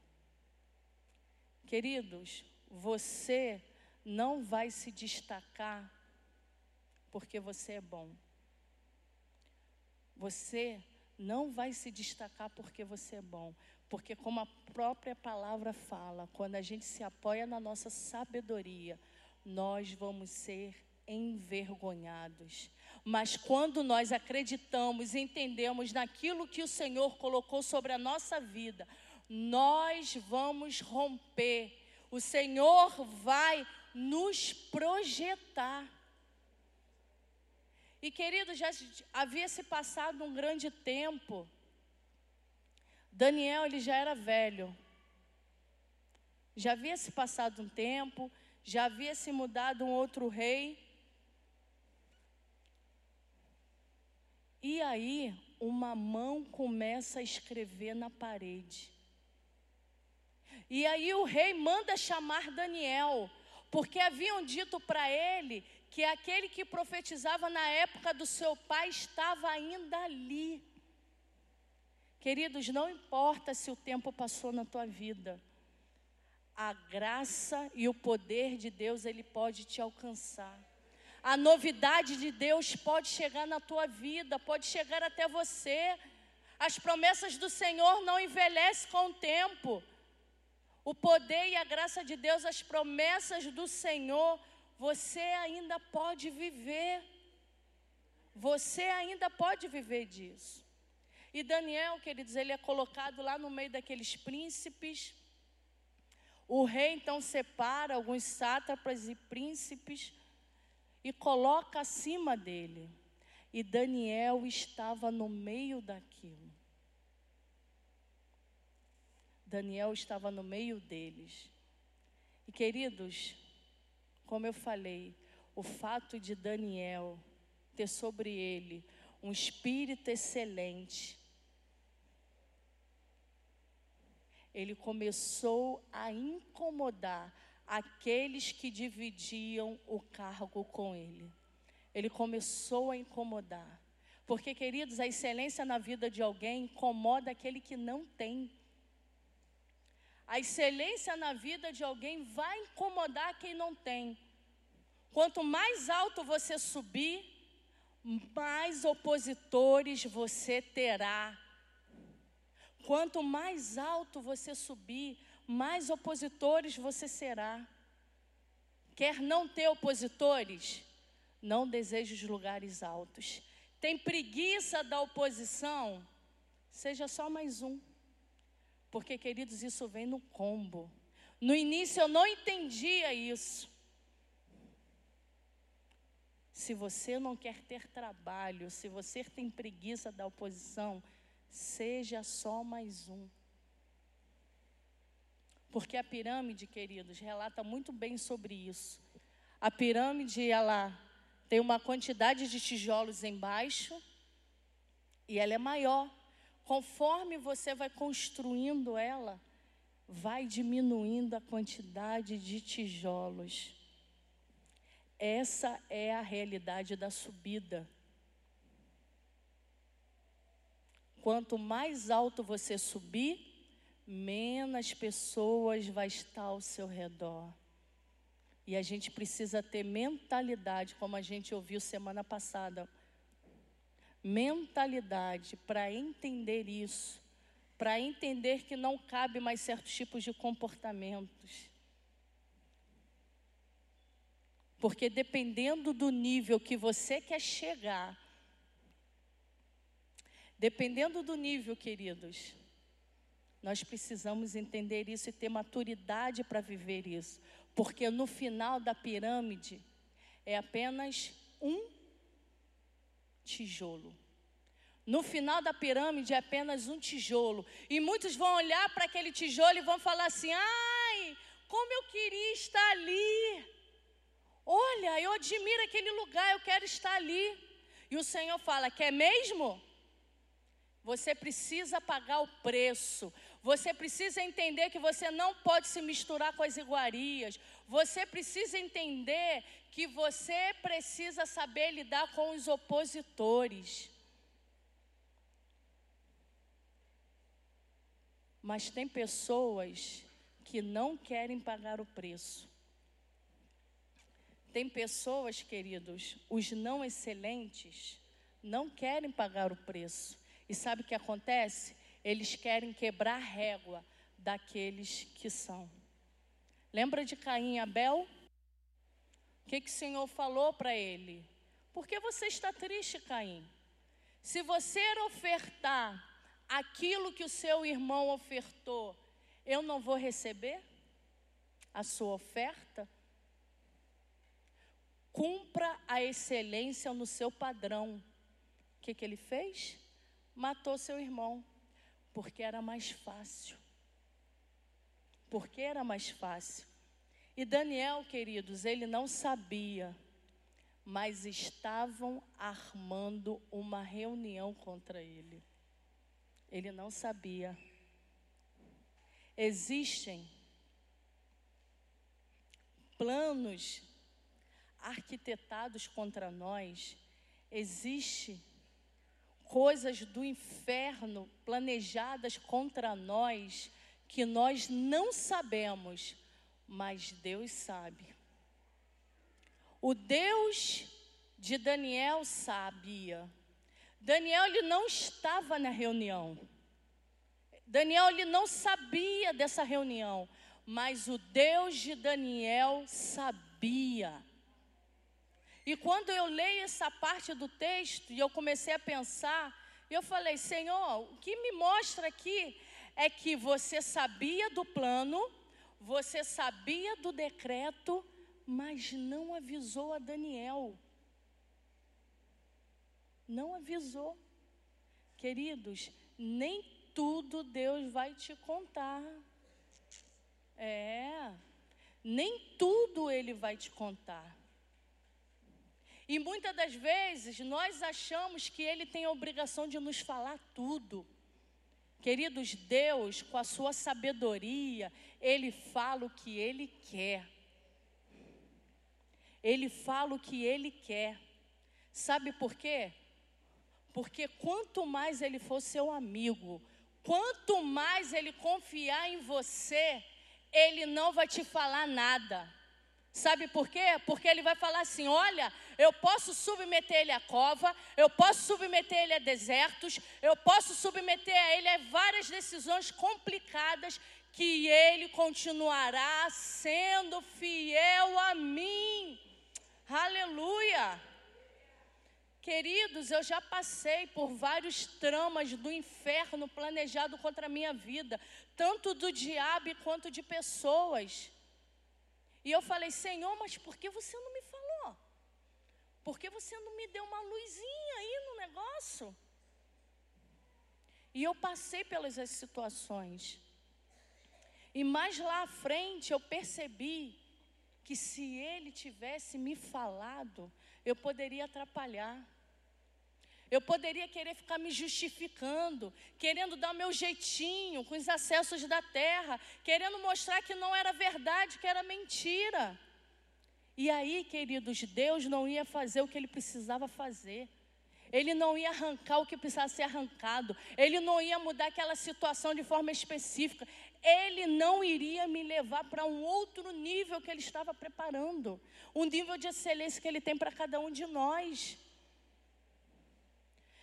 Queridos, você não vai se destacar porque você é bom. Você não vai se destacar porque você é bom. Porque, como a própria palavra fala, quando a gente se apoia na nossa sabedoria, nós vamos ser envergonhados. Mas quando nós acreditamos entendemos naquilo que o Senhor colocou sobre a nossa vida, nós vamos romper. O Senhor vai nos projetar. E querido, já havia se passado um grande tempo Daniel ele já era velho. Já havia se passado um tempo, já havia se mudado um outro rei. E aí, uma mão começa a escrever na parede. E aí o rei manda chamar Daniel, porque haviam dito para ele que aquele que profetizava na época do seu pai estava ainda ali. Queridos, não importa se o tempo passou na tua vida, a graça e o poder de Deus, ele pode te alcançar. A novidade de Deus pode chegar na tua vida, pode chegar até você. As promessas do Senhor não envelhecem com o tempo. O poder e a graça de Deus, as promessas do Senhor, você ainda pode viver. Você ainda pode viver disso. E Daniel, queridos, ele é colocado lá no meio daqueles príncipes. O rei então separa alguns sátrapas e príncipes e coloca acima dele. E Daniel estava no meio daquilo. Daniel estava no meio deles. E queridos, como eu falei, o fato de Daniel ter sobre ele um espírito excelente, ele começou a incomodar aqueles que dividiam o cargo com ele. Ele começou a incomodar. Porque, queridos, a excelência na vida de alguém incomoda aquele que não tem. A excelência na vida de alguém vai incomodar quem não tem. Quanto mais alto você subir, mais opositores você terá Quanto mais alto você subir, mais opositores você será. Quer não ter opositores? Não deseje os lugares altos. Tem preguiça da oposição? Seja só mais um. Porque, queridos, isso vem no combo. No início eu não entendia isso. Se você não quer ter trabalho, se você tem preguiça da oposição, seja só mais um. Porque a pirâmide, queridos, relata muito bem sobre isso. A pirâmide, ela tem uma quantidade de tijolos embaixo e ela é maior. Conforme você vai construindo ela, vai diminuindo a quantidade de tijolos. Essa é a realidade da subida. Quanto mais alto você subir, menos pessoas vai estar ao seu redor. E a gente precisa ter mentalidade, como a gente ouviu semana passada. Mentalidade para entender isso, para entender que não cabe mais certos tipos de comportamentos. Porque dependendo do nível que você quer chegar, Dependendo do nível, queridos, Nós precisamos entender isso e ter maturidade para viver isso, porque no final da pirâmide é apenas um tijolo. No final da pirâmide é apenas um tijolo. E muitos vão olhar para aquele tijolo e vão falar assim: ai, como eu queria estar ali. Olha, eu admiro aquele lugar, eu quero estar ali. E o Senhor fala: quer mesmo? Você precisa pagar o preço. Você precisa entender que você não pode se misturar com as iguarias. Você precisa entender que você precisa saber lidar com os opositores. Mas tem pessoas que não querem pagar o preço. Tem pessoas, queridos, os não excelentes, não querem pagar o preço. E sabe o que acontece? Eles querem quebrar a régua daqueles que são. Lembra de Caim e Abel? O que, que o Senhor falou para ele? Por que você está triste, Caim? Se você ofertar aquilo que o seu irmão ofertou, eu não vou receber a sua oferta? Cumpra a excelência no seu padrão. O que, que ele fez? Matou seu irmão, porque era mais fácil. Porque era mais fácil. E Daniel, queridos, ele não sabia, mas estavam armando uma reunião contra ele. Ele não sabia. Existem planos arquitetados contra nós, existe coisas do inferno planejadas contra nós que nós não sabemos, mas Deus sabe. O Deus de Daniel sabia. Daniel ele não estava na reunião. Daniel ele não sabia dessa reunião, mas o Deus de Daniel sabia. E quando eu leio essa parte do texto e eu comecei a pensar, eu falei: Senhor, o que me mostra aqui é que você sabia do plano, você sabia do decreto, mas não avisou a Daniel não avisou. Queridos, nem tudo Deus vai te contar. É, nem tudo Ele vai te contar. E muitas das vezes nós achamos que Ele tem a obrigação de nos falar tudo. Queridos, Deus, com a sua sabedoria, Ele fala o que Ele quer. Ele fala o que Ele quer. Sabe por quê? Porque quanto mais ele for seu amigo, quanto mais ele confiar em você, ele não vai te falar nada. Sabe por quê? Porque ele vai falar assim: olha, eu posso submeter ele à cova, eu posso submeter ele a desertos, eu posso submeter a ele a várias decisões complicadas, que ele continuará sendo fiel a mim. Aleluia! Queridos, eu já passei por vários tramas do inferno planejado contra a minha vida, tanto do diabo quanto de pessoas. E eu falei, Senhor, mas por que você não me falou? Por que você não me deu uma luzinha aí no negócio? E eu passei pelas situações. E mais lá à frente eu percebi que se ele tivesse me falado, eu poderia atrapalhar. Eu poderia querer ficar me justificando, querendo dar o meu jeitinho com os acessos da terra, querendo mostrar que não era verdade, que era mentira. E aí, queridos, Deus não ia fazer o que ele precisava fazer. Ele não ia arrancar o que precisava ser arrancado. Ele não ia mudar aquela situação de forma específica. Ele não iria me levar para um outro nível que ele estava preparando. Um nível de excelência que ele tem para cada um de nós.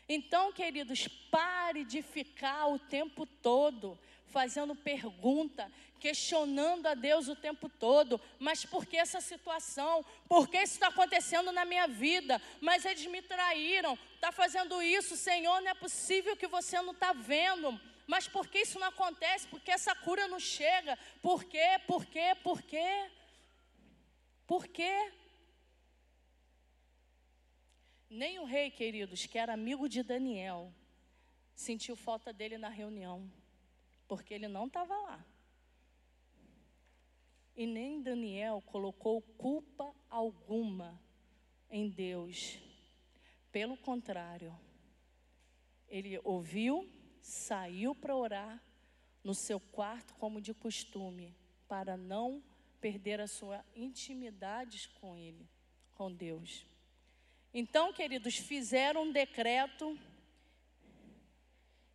Então, queridos, pare de ficar o tempo todo fazendo pergunta, questionando a Deus o tempo todo. Mas por que essa situação? Por que isso está acontecendo na minha vida? Mas eles me traíram, está fazendo isso, Senhor, não é possível que você não está vendo. Mas por que isso não acontece? Por que essa cura não chega? Por quê? Por quê? Por quê? Por quê? Nem o rei, queridos, que era amigo de Daniel, sentiu falta dele na reunião, porque ele não estava lá. E nem Daniel colocou culpa alguma em Deus. Pelo contrário, ele ouviu, saiu para orar no seu quarto, como de costume, para não perder a sua intimidade com ele, com Deus. Então, queridos, fizeram um decreto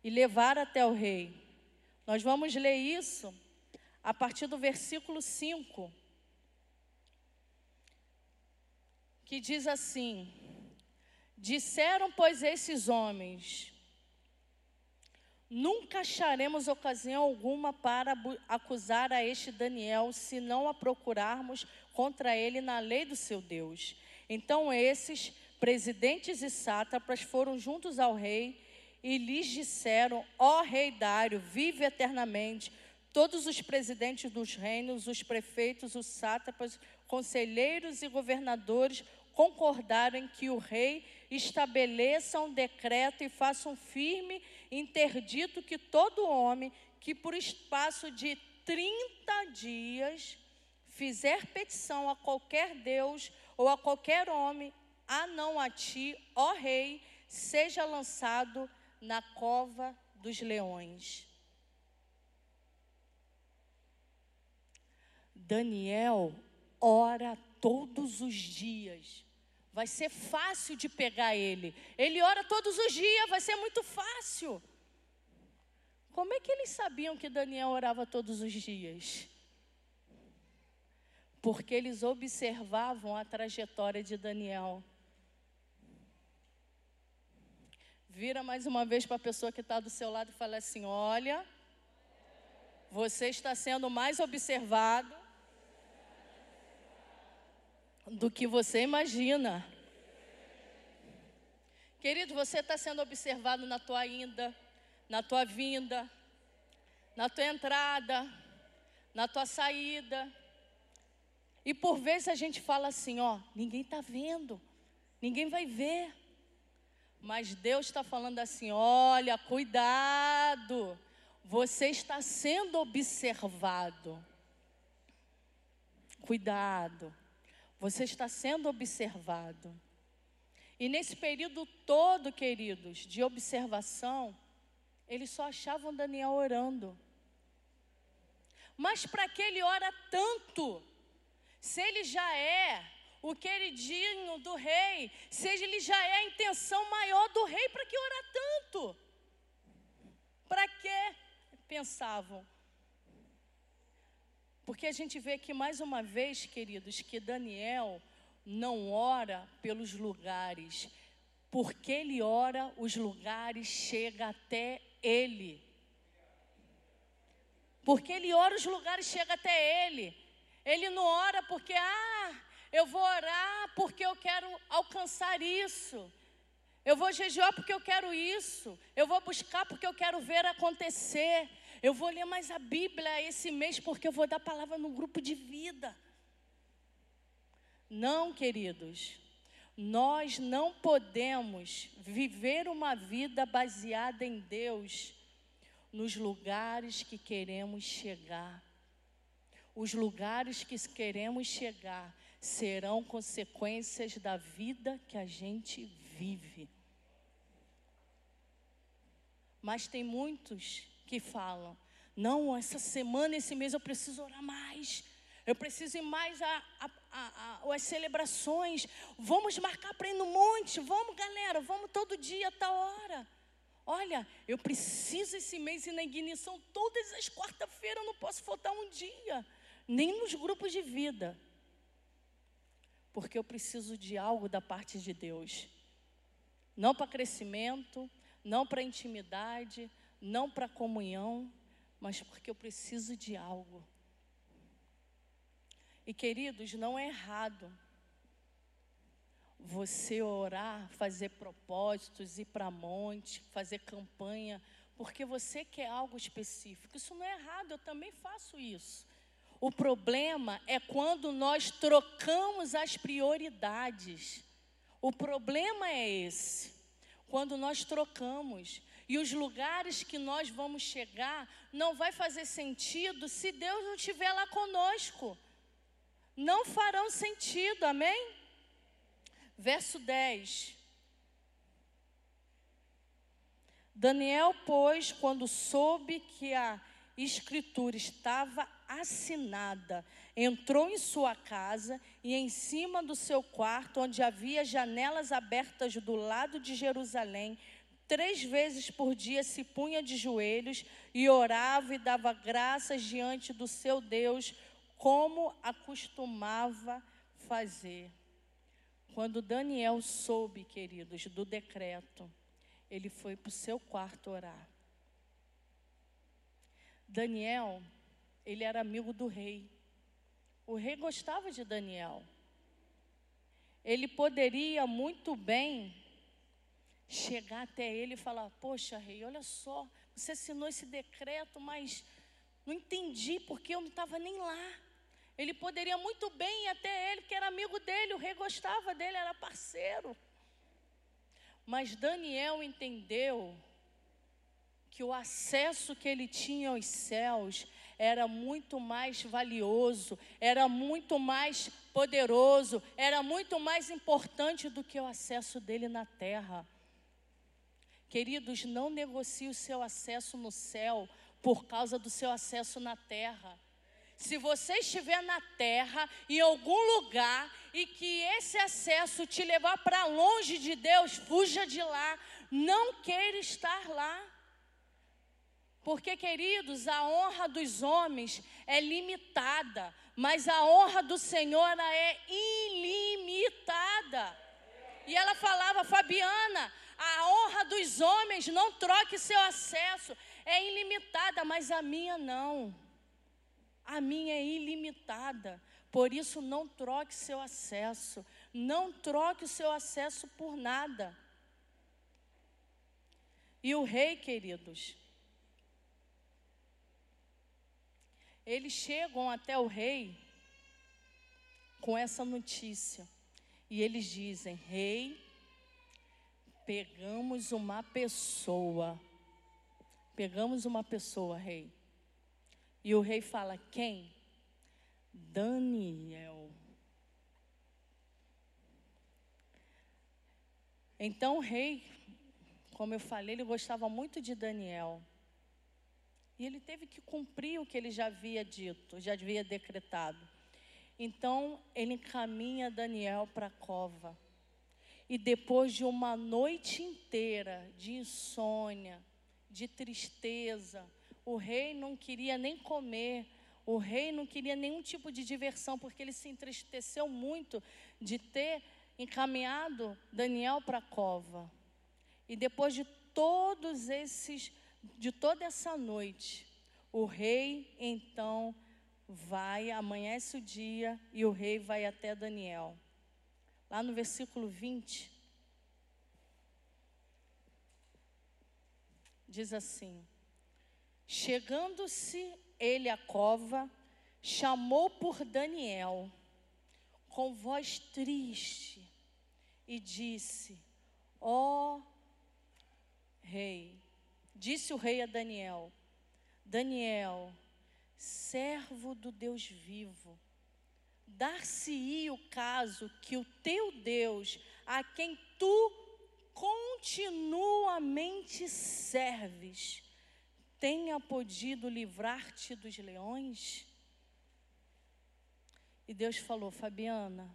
e levaram até o rei. Nós vamos ler isso a partir do versículo 5, que diz assim: Disseram, pois, esses homens: Nunca acharemos ocasião alguma para acusar a este Daniel, se não a procurarmos contra ele na lei do seu Deus. Então esses presidentes e sátrapas foram juntos ao rei e lhes disseram: Ó oh, rei Dário, vive eternamente. Todos os presidentes dos reinos, os prefeitos, os sátrapas, conselheiros e governadores concordaram em que o rei estabeleça um decreto e faça um firme interdito que todo homem que por espaço de 30 dias fizer petição a qualquer Deus ou a qualquer homem a não a ti, ó rei, seja lançado na cova dos leões. Daniel ora todos os dias. Vai ser fácil de pegar ele. Ele ora todos os dias, vai ser muito fácil. Como é que eles sabiam que Daniel orava todos os dias? Porque eles observavam a trajetória de Daniel. Vira mais uma vez para a pessoa que está do seu lado e fala assim: Olha, você está sendo mais observado do que você imagina. Querido, você está sendo observado na tua ida, na tua vinda, na tua entrada, na tua saída. E por vezes a gente fala assim: Ó, ninguém está vendo, ninguém vai ver. Mas Deus está falando assim: olha, cuidado, você está sendo observado. Cuidado, você está sendo observado. E nesse período todo, queridos, de observação, eles só achavam Daniel orando. Mas para que ele ora tanto? Se ele já é o queridinho do rei, seja ele já é a intenção maior do rei, para que orar tanto? Para que pensavam? Porque a gente vê aqui mais uma vez, queridos, que Daniel não ora pelos lugares, porque ele ora, os lugares chegam até ele. Porque ele ora, os lugares chegam até ele. Ele não ora porque, ah, eu vou orar porque eu quero alcançar isso. Eu vou jejuar porque eu quero isso. Eu vou buscar porque eu quero ver acontecer. Eu vou ler mais a Bíblia esse mês porque eu vou dar palavra no grupo de vida. Não, queridos. Nós não podemos viver uma vida baseada em Deus nos lugares que queremos chegar. Os lugares que queremos chegar serão consequências da vida que a gente vive. Mas tem muitos que falam: não, essa semana, esse mês eu preciso orar mais. Eu preciso ir mais a, a, a, as celebrações. Vamos marcar para ir no monte. Vamos, galera, vamos todo dia, a tal hora. Olha, eu preciso esse mês ir na ignição todas as quarta-feiras, não posso faltar um dia. Nem nos grupos de vida porque eu preciso de algo da parte de Deus. Não para crescimento, não para intimidade, não para comunhão, mas porque eu preciso de algo. E queridos, não é errado você orar, fazer propósitos, ir para monte, fazer campanha porque você quer algo específico. Isso não é errado, eu também faço isso. O problema é quando nós trocamos as prioridades. O problema é esse. Quando nós trocamos e os lugares que nós vamos chegar não vai fazer sentido se Deus não estiver lá conosco. Não farão sentido, amém? Verso 10. Daniel, pois, quando soube que a escritura estava assinada, entrou em sua casa e em cima do seu quarto, onde havia janelas abertas do lado de Jerusalém, três vezes por dia se punha de joelhos e orava e dava graças diante do seu Deus, como acostumava fazer. Quando Daniel soube, queridos, do decreto, ele foi para o seu quarto orar. Daniel, ele era amigo do rei. O rei gostava de Daniel. Ele poderia muito bem chegar até ele e falar: Poxa, rei, olha só, você assinou esse decreto, mas não entendi porque eu não estava nem lá. Ele poderia muito bem ir até ele, que era amigo dele, o rei gostava dele, era parceiro. Mas Daniel entendeu que o acesso que ele tinha aos céus era muito mais valioso, era muito mais poderoso, era muito mais importante do que o acesso dele na terra. Queridos, não negocie o seu acesso no céu por causa do seu acesso na terra. Se você estiver na terra, em algum lugar, e que esse acesso te levar para longe de Deus, fuja de lá. Não queira estar lá. Porque, queridos, a honra dos homens é limitada, mas a honra do Senhor é ilimitada. E ela falava, Fabiana, a honra dos homens não troque seu acesso, é ilimitada, mas a minha não. A minha é ilimitada. Por isso, não troque seu acesso. Não troque o seu acesso por nada. E o rei, queridos, eles chegam até o rei com essa notícia. E eles dizem: Rei, pegamos uma pessoa. Pegamos uma pessoa, rei. E o rei fala: Quem? Daniel. Então o rei, como eu falei, ele gostava muito de Daniel. E ele teve que cumprir o que ele já havia dito, já havia decretado. Então ele encaminha Daniel para a cova. E depois de uma noite inteira de insônia, de tristeza, o rei não queria nem comer, o rei não queria nenhum tipo de diversão, porque ele se entristeceu muito de ter encaminhado Daniel para a cova. E depois de todos esses, de toda essa noite, o rei então vai, amanhece o dia e o rei vai até Daniel. Lá no versículo 20, diz assim: Chegando-se ele à cova, chamou por Daniel, com voz triste, e disse: Ó oh, rei, disse o rei a Daniel: Daniel, servo do Deus vivo, dar-se-ia o caso que o teu Deus, a quem tu continuamente serves, tenha podido livrar-te dos leões? E Deus falou, Fabiana,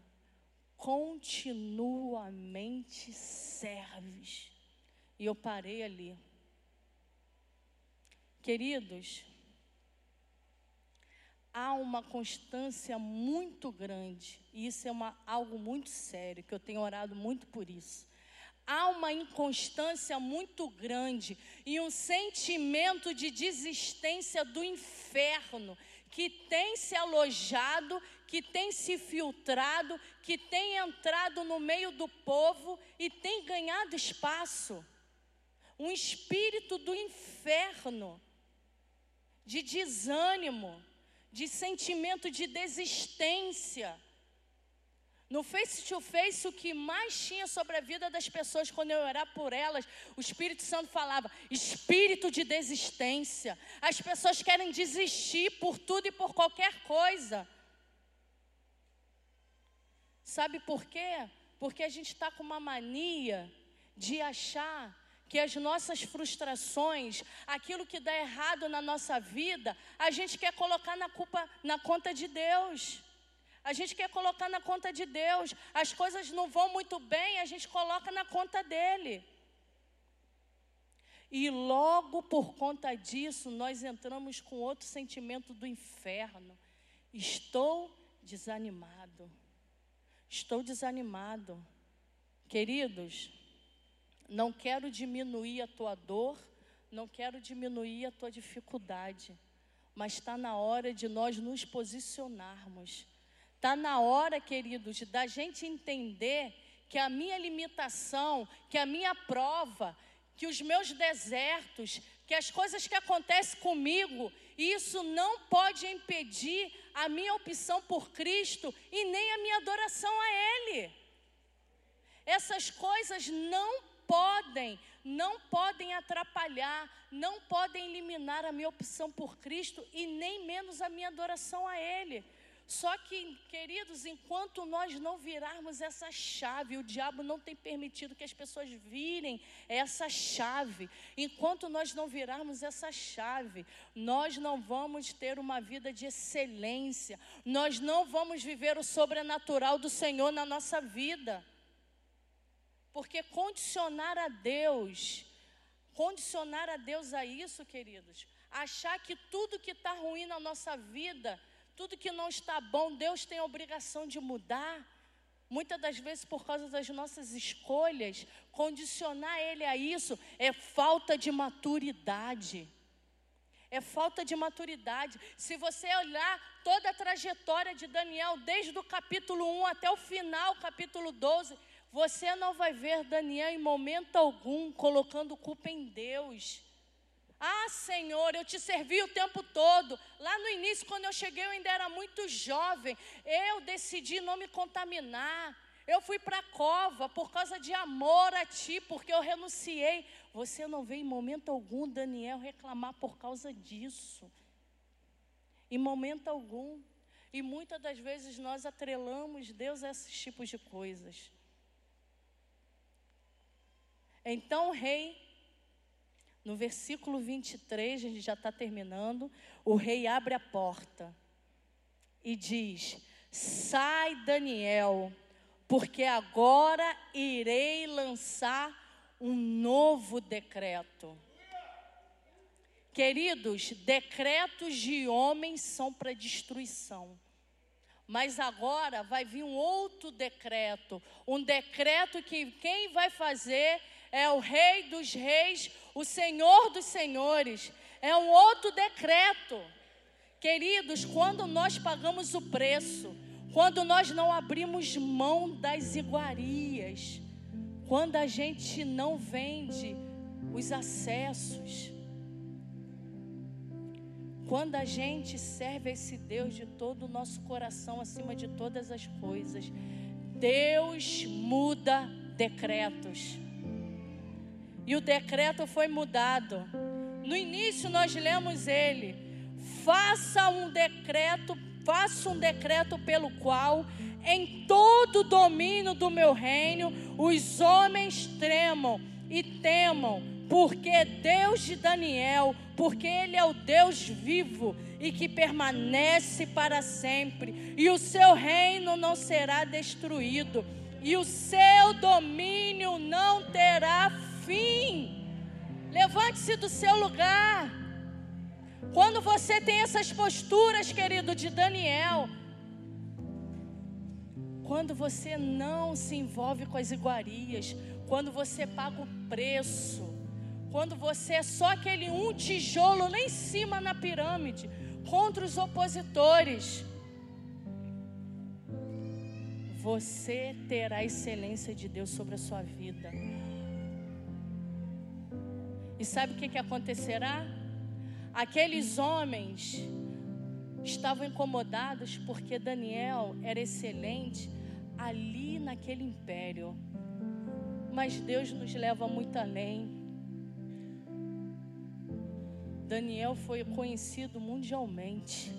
continuamente serves. E eu parei ali. Queridos, há uma constância muito grande, e isso é uma, algo muito sério, que eu tenho orado muito por isso há uma inconstância muito grande e um sentimento de desistência do inferno que tem se alojado, que tem se filtrado, que tem entrado no meio do povo e tem ganhado espaço. um espírito do inferno, de desânimo, de sentimento de desistência. No face to face, o que mais tinha sobre a vida das pessoas quando eu orar por elas, o Espírito Santo falava: espírito de desistência. As pessoas querem desistir por tudo e por qualquer coisa. Sabe por quê? Porque a gente está com uma mania de achar que as nossas frustrações, aquilo que dá errado na nossa vida, a gente quer colocar na culpa, na conta de Deus. A gente quer colocar na conta de Deus. As coisas não vão muito bem, a gente coloca na conta dele. E logo por conta disso, nós entramos com outro sentimento do inferno. Estou desanimado. Estou desanimado. Queridos, não quero diminuir a tua dor, não quero diminuir a tua dificuldade, mas está na hora de nós nos posicionarmos. Está na hora, queridos, da gente entender que a minha limitação, que a minha prova, que os meus desertos, que as coisas que acontecem comigo, isso não pode impedir a minha opção por Cristo e nem a minha adoração a Ele. Essas coisas não podem, não podem atrapalhar, não podem eliminar a minha opção por Cristo e nem menos a minha adoração a Ele. Só que, queridos, enquanto nós não virarmos essa chave, o diabo não tem permitido que as pessoas virem essa chave. Enquanto nós não virarmos essa chave, nós não vamos ter uma vida de excelência, nós não vamos viver o sobrenatural do Senhor na nossa vida. Porque condicionar a Deus, condicionar a Deus a isso, queridos, achar que tudo que está ruim na nossa vida, tudo que não está bom, Deus tem a obrigação de mudar. Muitas das vezes, por causa das nossas escolhas, condicionar Ele a isso é falta de maturidade. É falta de maturidade. Se você olhar toda a trajetória de Daniel, desde o capítulo 1 até o final, capítulo 12, você não vai ver Daniel em momento algum colocando culpa em Deus. Ah, Senhor, eu te servi o tempo todo. Lá no início, quando eu cheguei, eu ainda era muito jovem. Eu decidi não me contaminar. Eu fui para a cova por causa de amor a ti, porque eu renunciei. Você não vê em momento algum Daniel reclamar por causa disso. Em momento algum. E muitas das vezes nós atrelamos Deus a esses tipos de coisas. Então o rei, no versículo 23, a gente já está terminando, o rei abre a porta e diz: Sai, Daniel, porque agora irei lançar um novo decreto. Queridos, decretos de homens são para destruição. Mas agora vai vir um outro decreto, um decreto que quem vai fazer é o Rei dos Reis, o Senhor dos Senhores. É um outro decreto. Queridos, quando nós pagamos o preço, quando nós não abrimos mão das iguarias, quando a gente não vende os acessos, quando a gente serve esse Deus de todo o nosso coração, acima de todas as coisas, Deus muda decretos e o decreto foi mudado. No início nós lemos ele: faça um decreto, faça um decreto pelo qual em todo o domínio do meu reino os homens tremam e temam, porque Deus de Daniel, porque ele é o Deus vivo e que permanece para sempre, e o seu reino não será destruído, e o seu domínio não terá fim. Levante-se do seu lugar. Quando você tem essas posturas, querido, de Daniel, quando você não se envolve com as iguarias, quando você paga o preço, quando você é só aquele um tijolo lá em cima na pirâmide, contra os opositores, você terá a excelência de Deus sobre a sua vida. E sabe o que, que acontecerá? Aqueles homens estavam incomodados porque Daniel era excelente ali naquele império. Mas Deus nos leva muito além. Daniel foi conhecido mundialmente.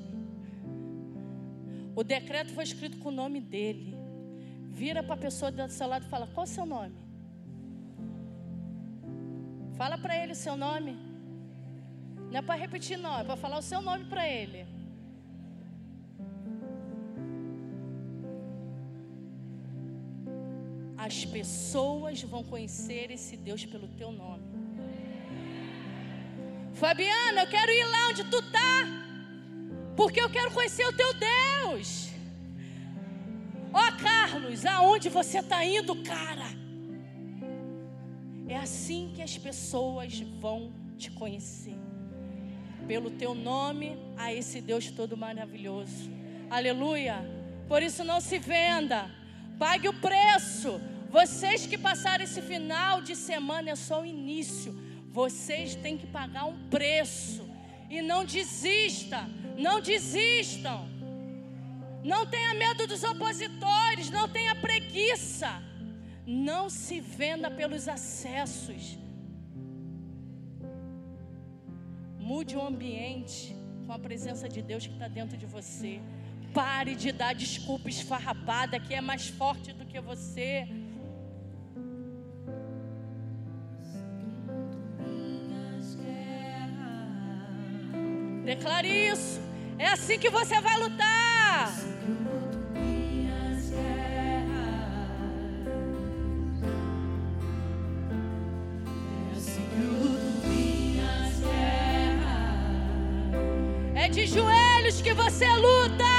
O decreto foi escrito com o nome dele. Vira para a pessoa do seu lado e fala: Qual é o seu nome? Fala para ele o seu nome. Não é para repetir, não, é para falar o seu nome para ele. As pessoas vão conhecer esse Deus pelo teu nome. Fabiana, eu quero ir lá onde tu tá, porque eu quero conhecer o teu Deus. Ó oh, Carlos, aonde você está indo, cara? É assim que as pessoas vão te conhecer. Pelo teu nome a esse Deus todo maravilhoso. Aleluia. Por isso não se venda. Pague o preço. Vocês que passaram esse final de semana é só o início. Vocês têm que pagar um preço. E não desista. Não desistam. Não tenha medo dos opositores. Não tenha preguiça. Não se venda pelos acessos. Mude o ambiente com a presença de Deus que está dentro de você. Pare de dar desculpa esfarrapada que é mais forte do que você. Declare isso. É assim que você vai lutar. Que você luta.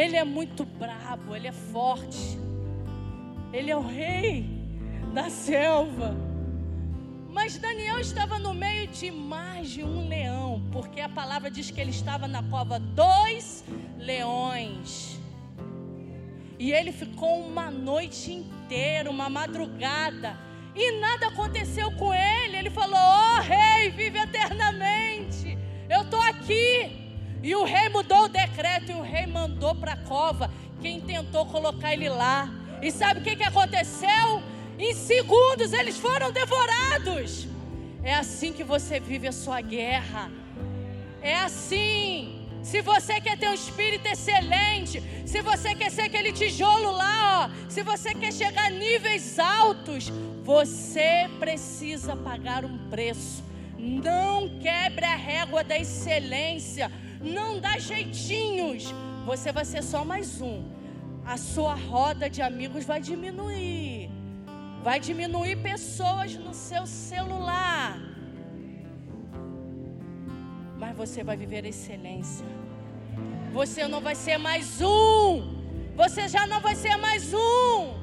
Ele é muito brabo, ele é forte, ele é o rei da selva. Mas Daniel estava no meio de mais de um leão, porque a palavra diz que ele estava na cova dois leões. E ele ficou uma noite inteira, uma madrugada, e nada aconteceu com ele. Ele falou: oh, rei, vive eternamente, eu estou aqui. E o rei mudou o decreto e o rei mandou para a cova quem tentou colocar ele lá. E sabe o que, que aconteceu? Em segundos eles foram devorados. É assim que você vive a sua guerra. É assim. Se você quer ter um espírito excelente, se você quer ser aquele tijolo lá, ó, se você quer chegar a níveis altos, você precisa pagar um preço. Não quebre a régua da excelência, não dá jeitinhos. Você vai ser só mais um. A sua roda de amigos vai diminuir. Vai diminuir pessoas no seu celular mas você vai viver a excelência. Você não vai ser mais um. Você já não vai ser mais um.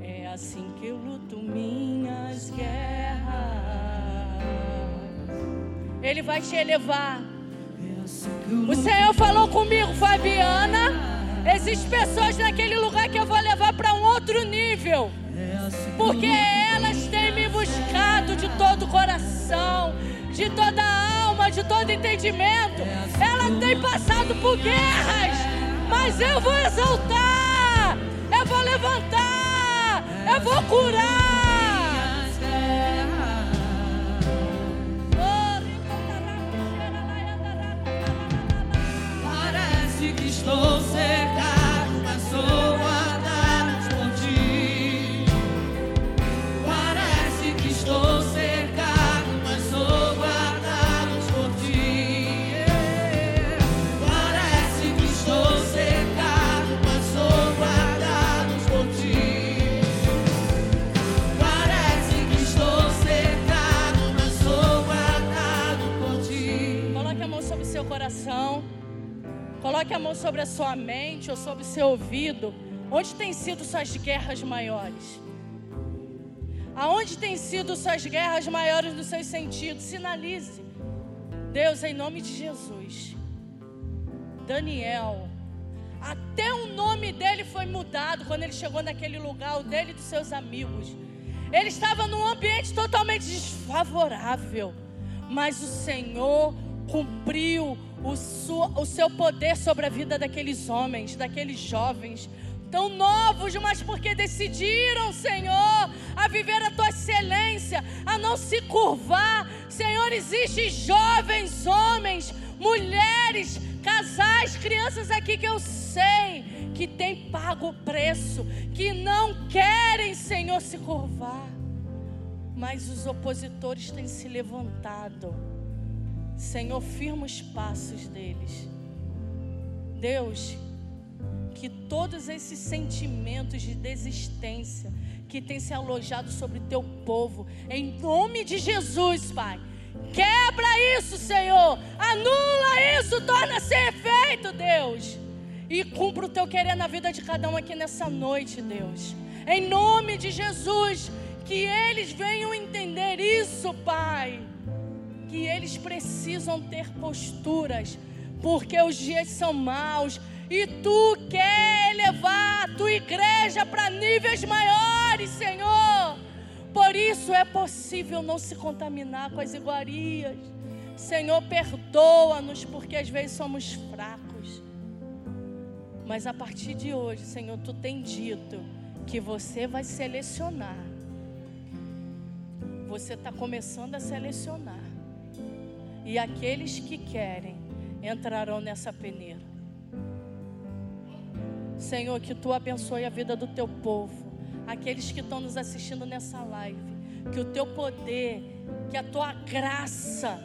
É assim que eu luto minhas guerras. Ele vai te elevar. O Senhor falou comigo, Fabiana. Existem pessoas naquele lugar que eu vou levar para um outro nível. Porque elas têm me buscado de todo o coração, de toda a alma, de todo entendimento. Ela tem passado por guerras, mas eu vou exaltar, eu vou levantar, eu vou curar. estou cercado. Mente ou sobre o seu ouvido. Onde tem sido suas guerras maiores? Aonde tem sido suas guerras maiores nos seus sentidos? Sinalize. Deus, em nome de Jesus. Daniel. Até o nome dele foi mudado quando ele chegou naquele lugar, o dele e dos seus amigos. Ele estava num ambiente totalmente desfavorável, mas o Senhor cumpriu o, o seu poder sobre a vida daqueles homens, daqueles jovens, tão novos, mas porque decidiram, Senhor, a viver a tua excelência, a não se curvar. Senhor, existem jovens, homens, mulheres, casais, crianças aqui que eu sei que têm pago o preço, que não querem, Senhor, se curvar. Mas os opositores têm se levantado. Senhor, firma os passos deles. Deus, que todos esses sentimentos de desistência que têm se alojado sobre teu povo, em nome de Jesus, Pai, quebra isso, Senhor, anula isso, torna sem efeito, Deus, e cumpra o teu querer na vida de cada um aqui nessa noite, Deus, em nome de Jesus, que eles venham entender isso, Pai, que eles precisam ter posturas, porque os dias são maus e tu quer elevar a tua igreja para níveis maiores, Senhor. Por isso é possível não se contaminar com as iguarias. Senhor, perdoa-nos porque às vezes somos fracos. Mas a partir de hoje, Senhor, tu tem dito que você vai selecionar. Você está começando a selecionar. E aqueles que querem entrarão nessa peneira. Senhor, que tu abençoe a vida do teu povo, aqueles que estão nos assistindo nessa live, que o teu poder, que a tua graça,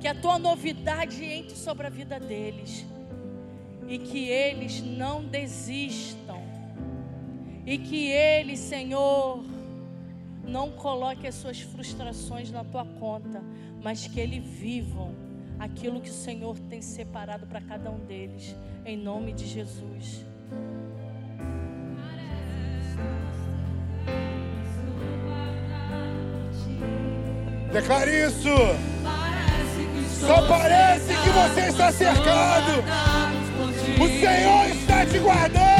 que a tua novidade entre sobre a vida deles. E que eles não desistam, e que eles, Senhor, não coloque as suas frustrações na tua conta, mas que eles vivam aquilo que o Senhor tem separado para cada um deles, em nome de Jesus. Declare isso. Só parece que você está cercado. O Senhor está te guardando.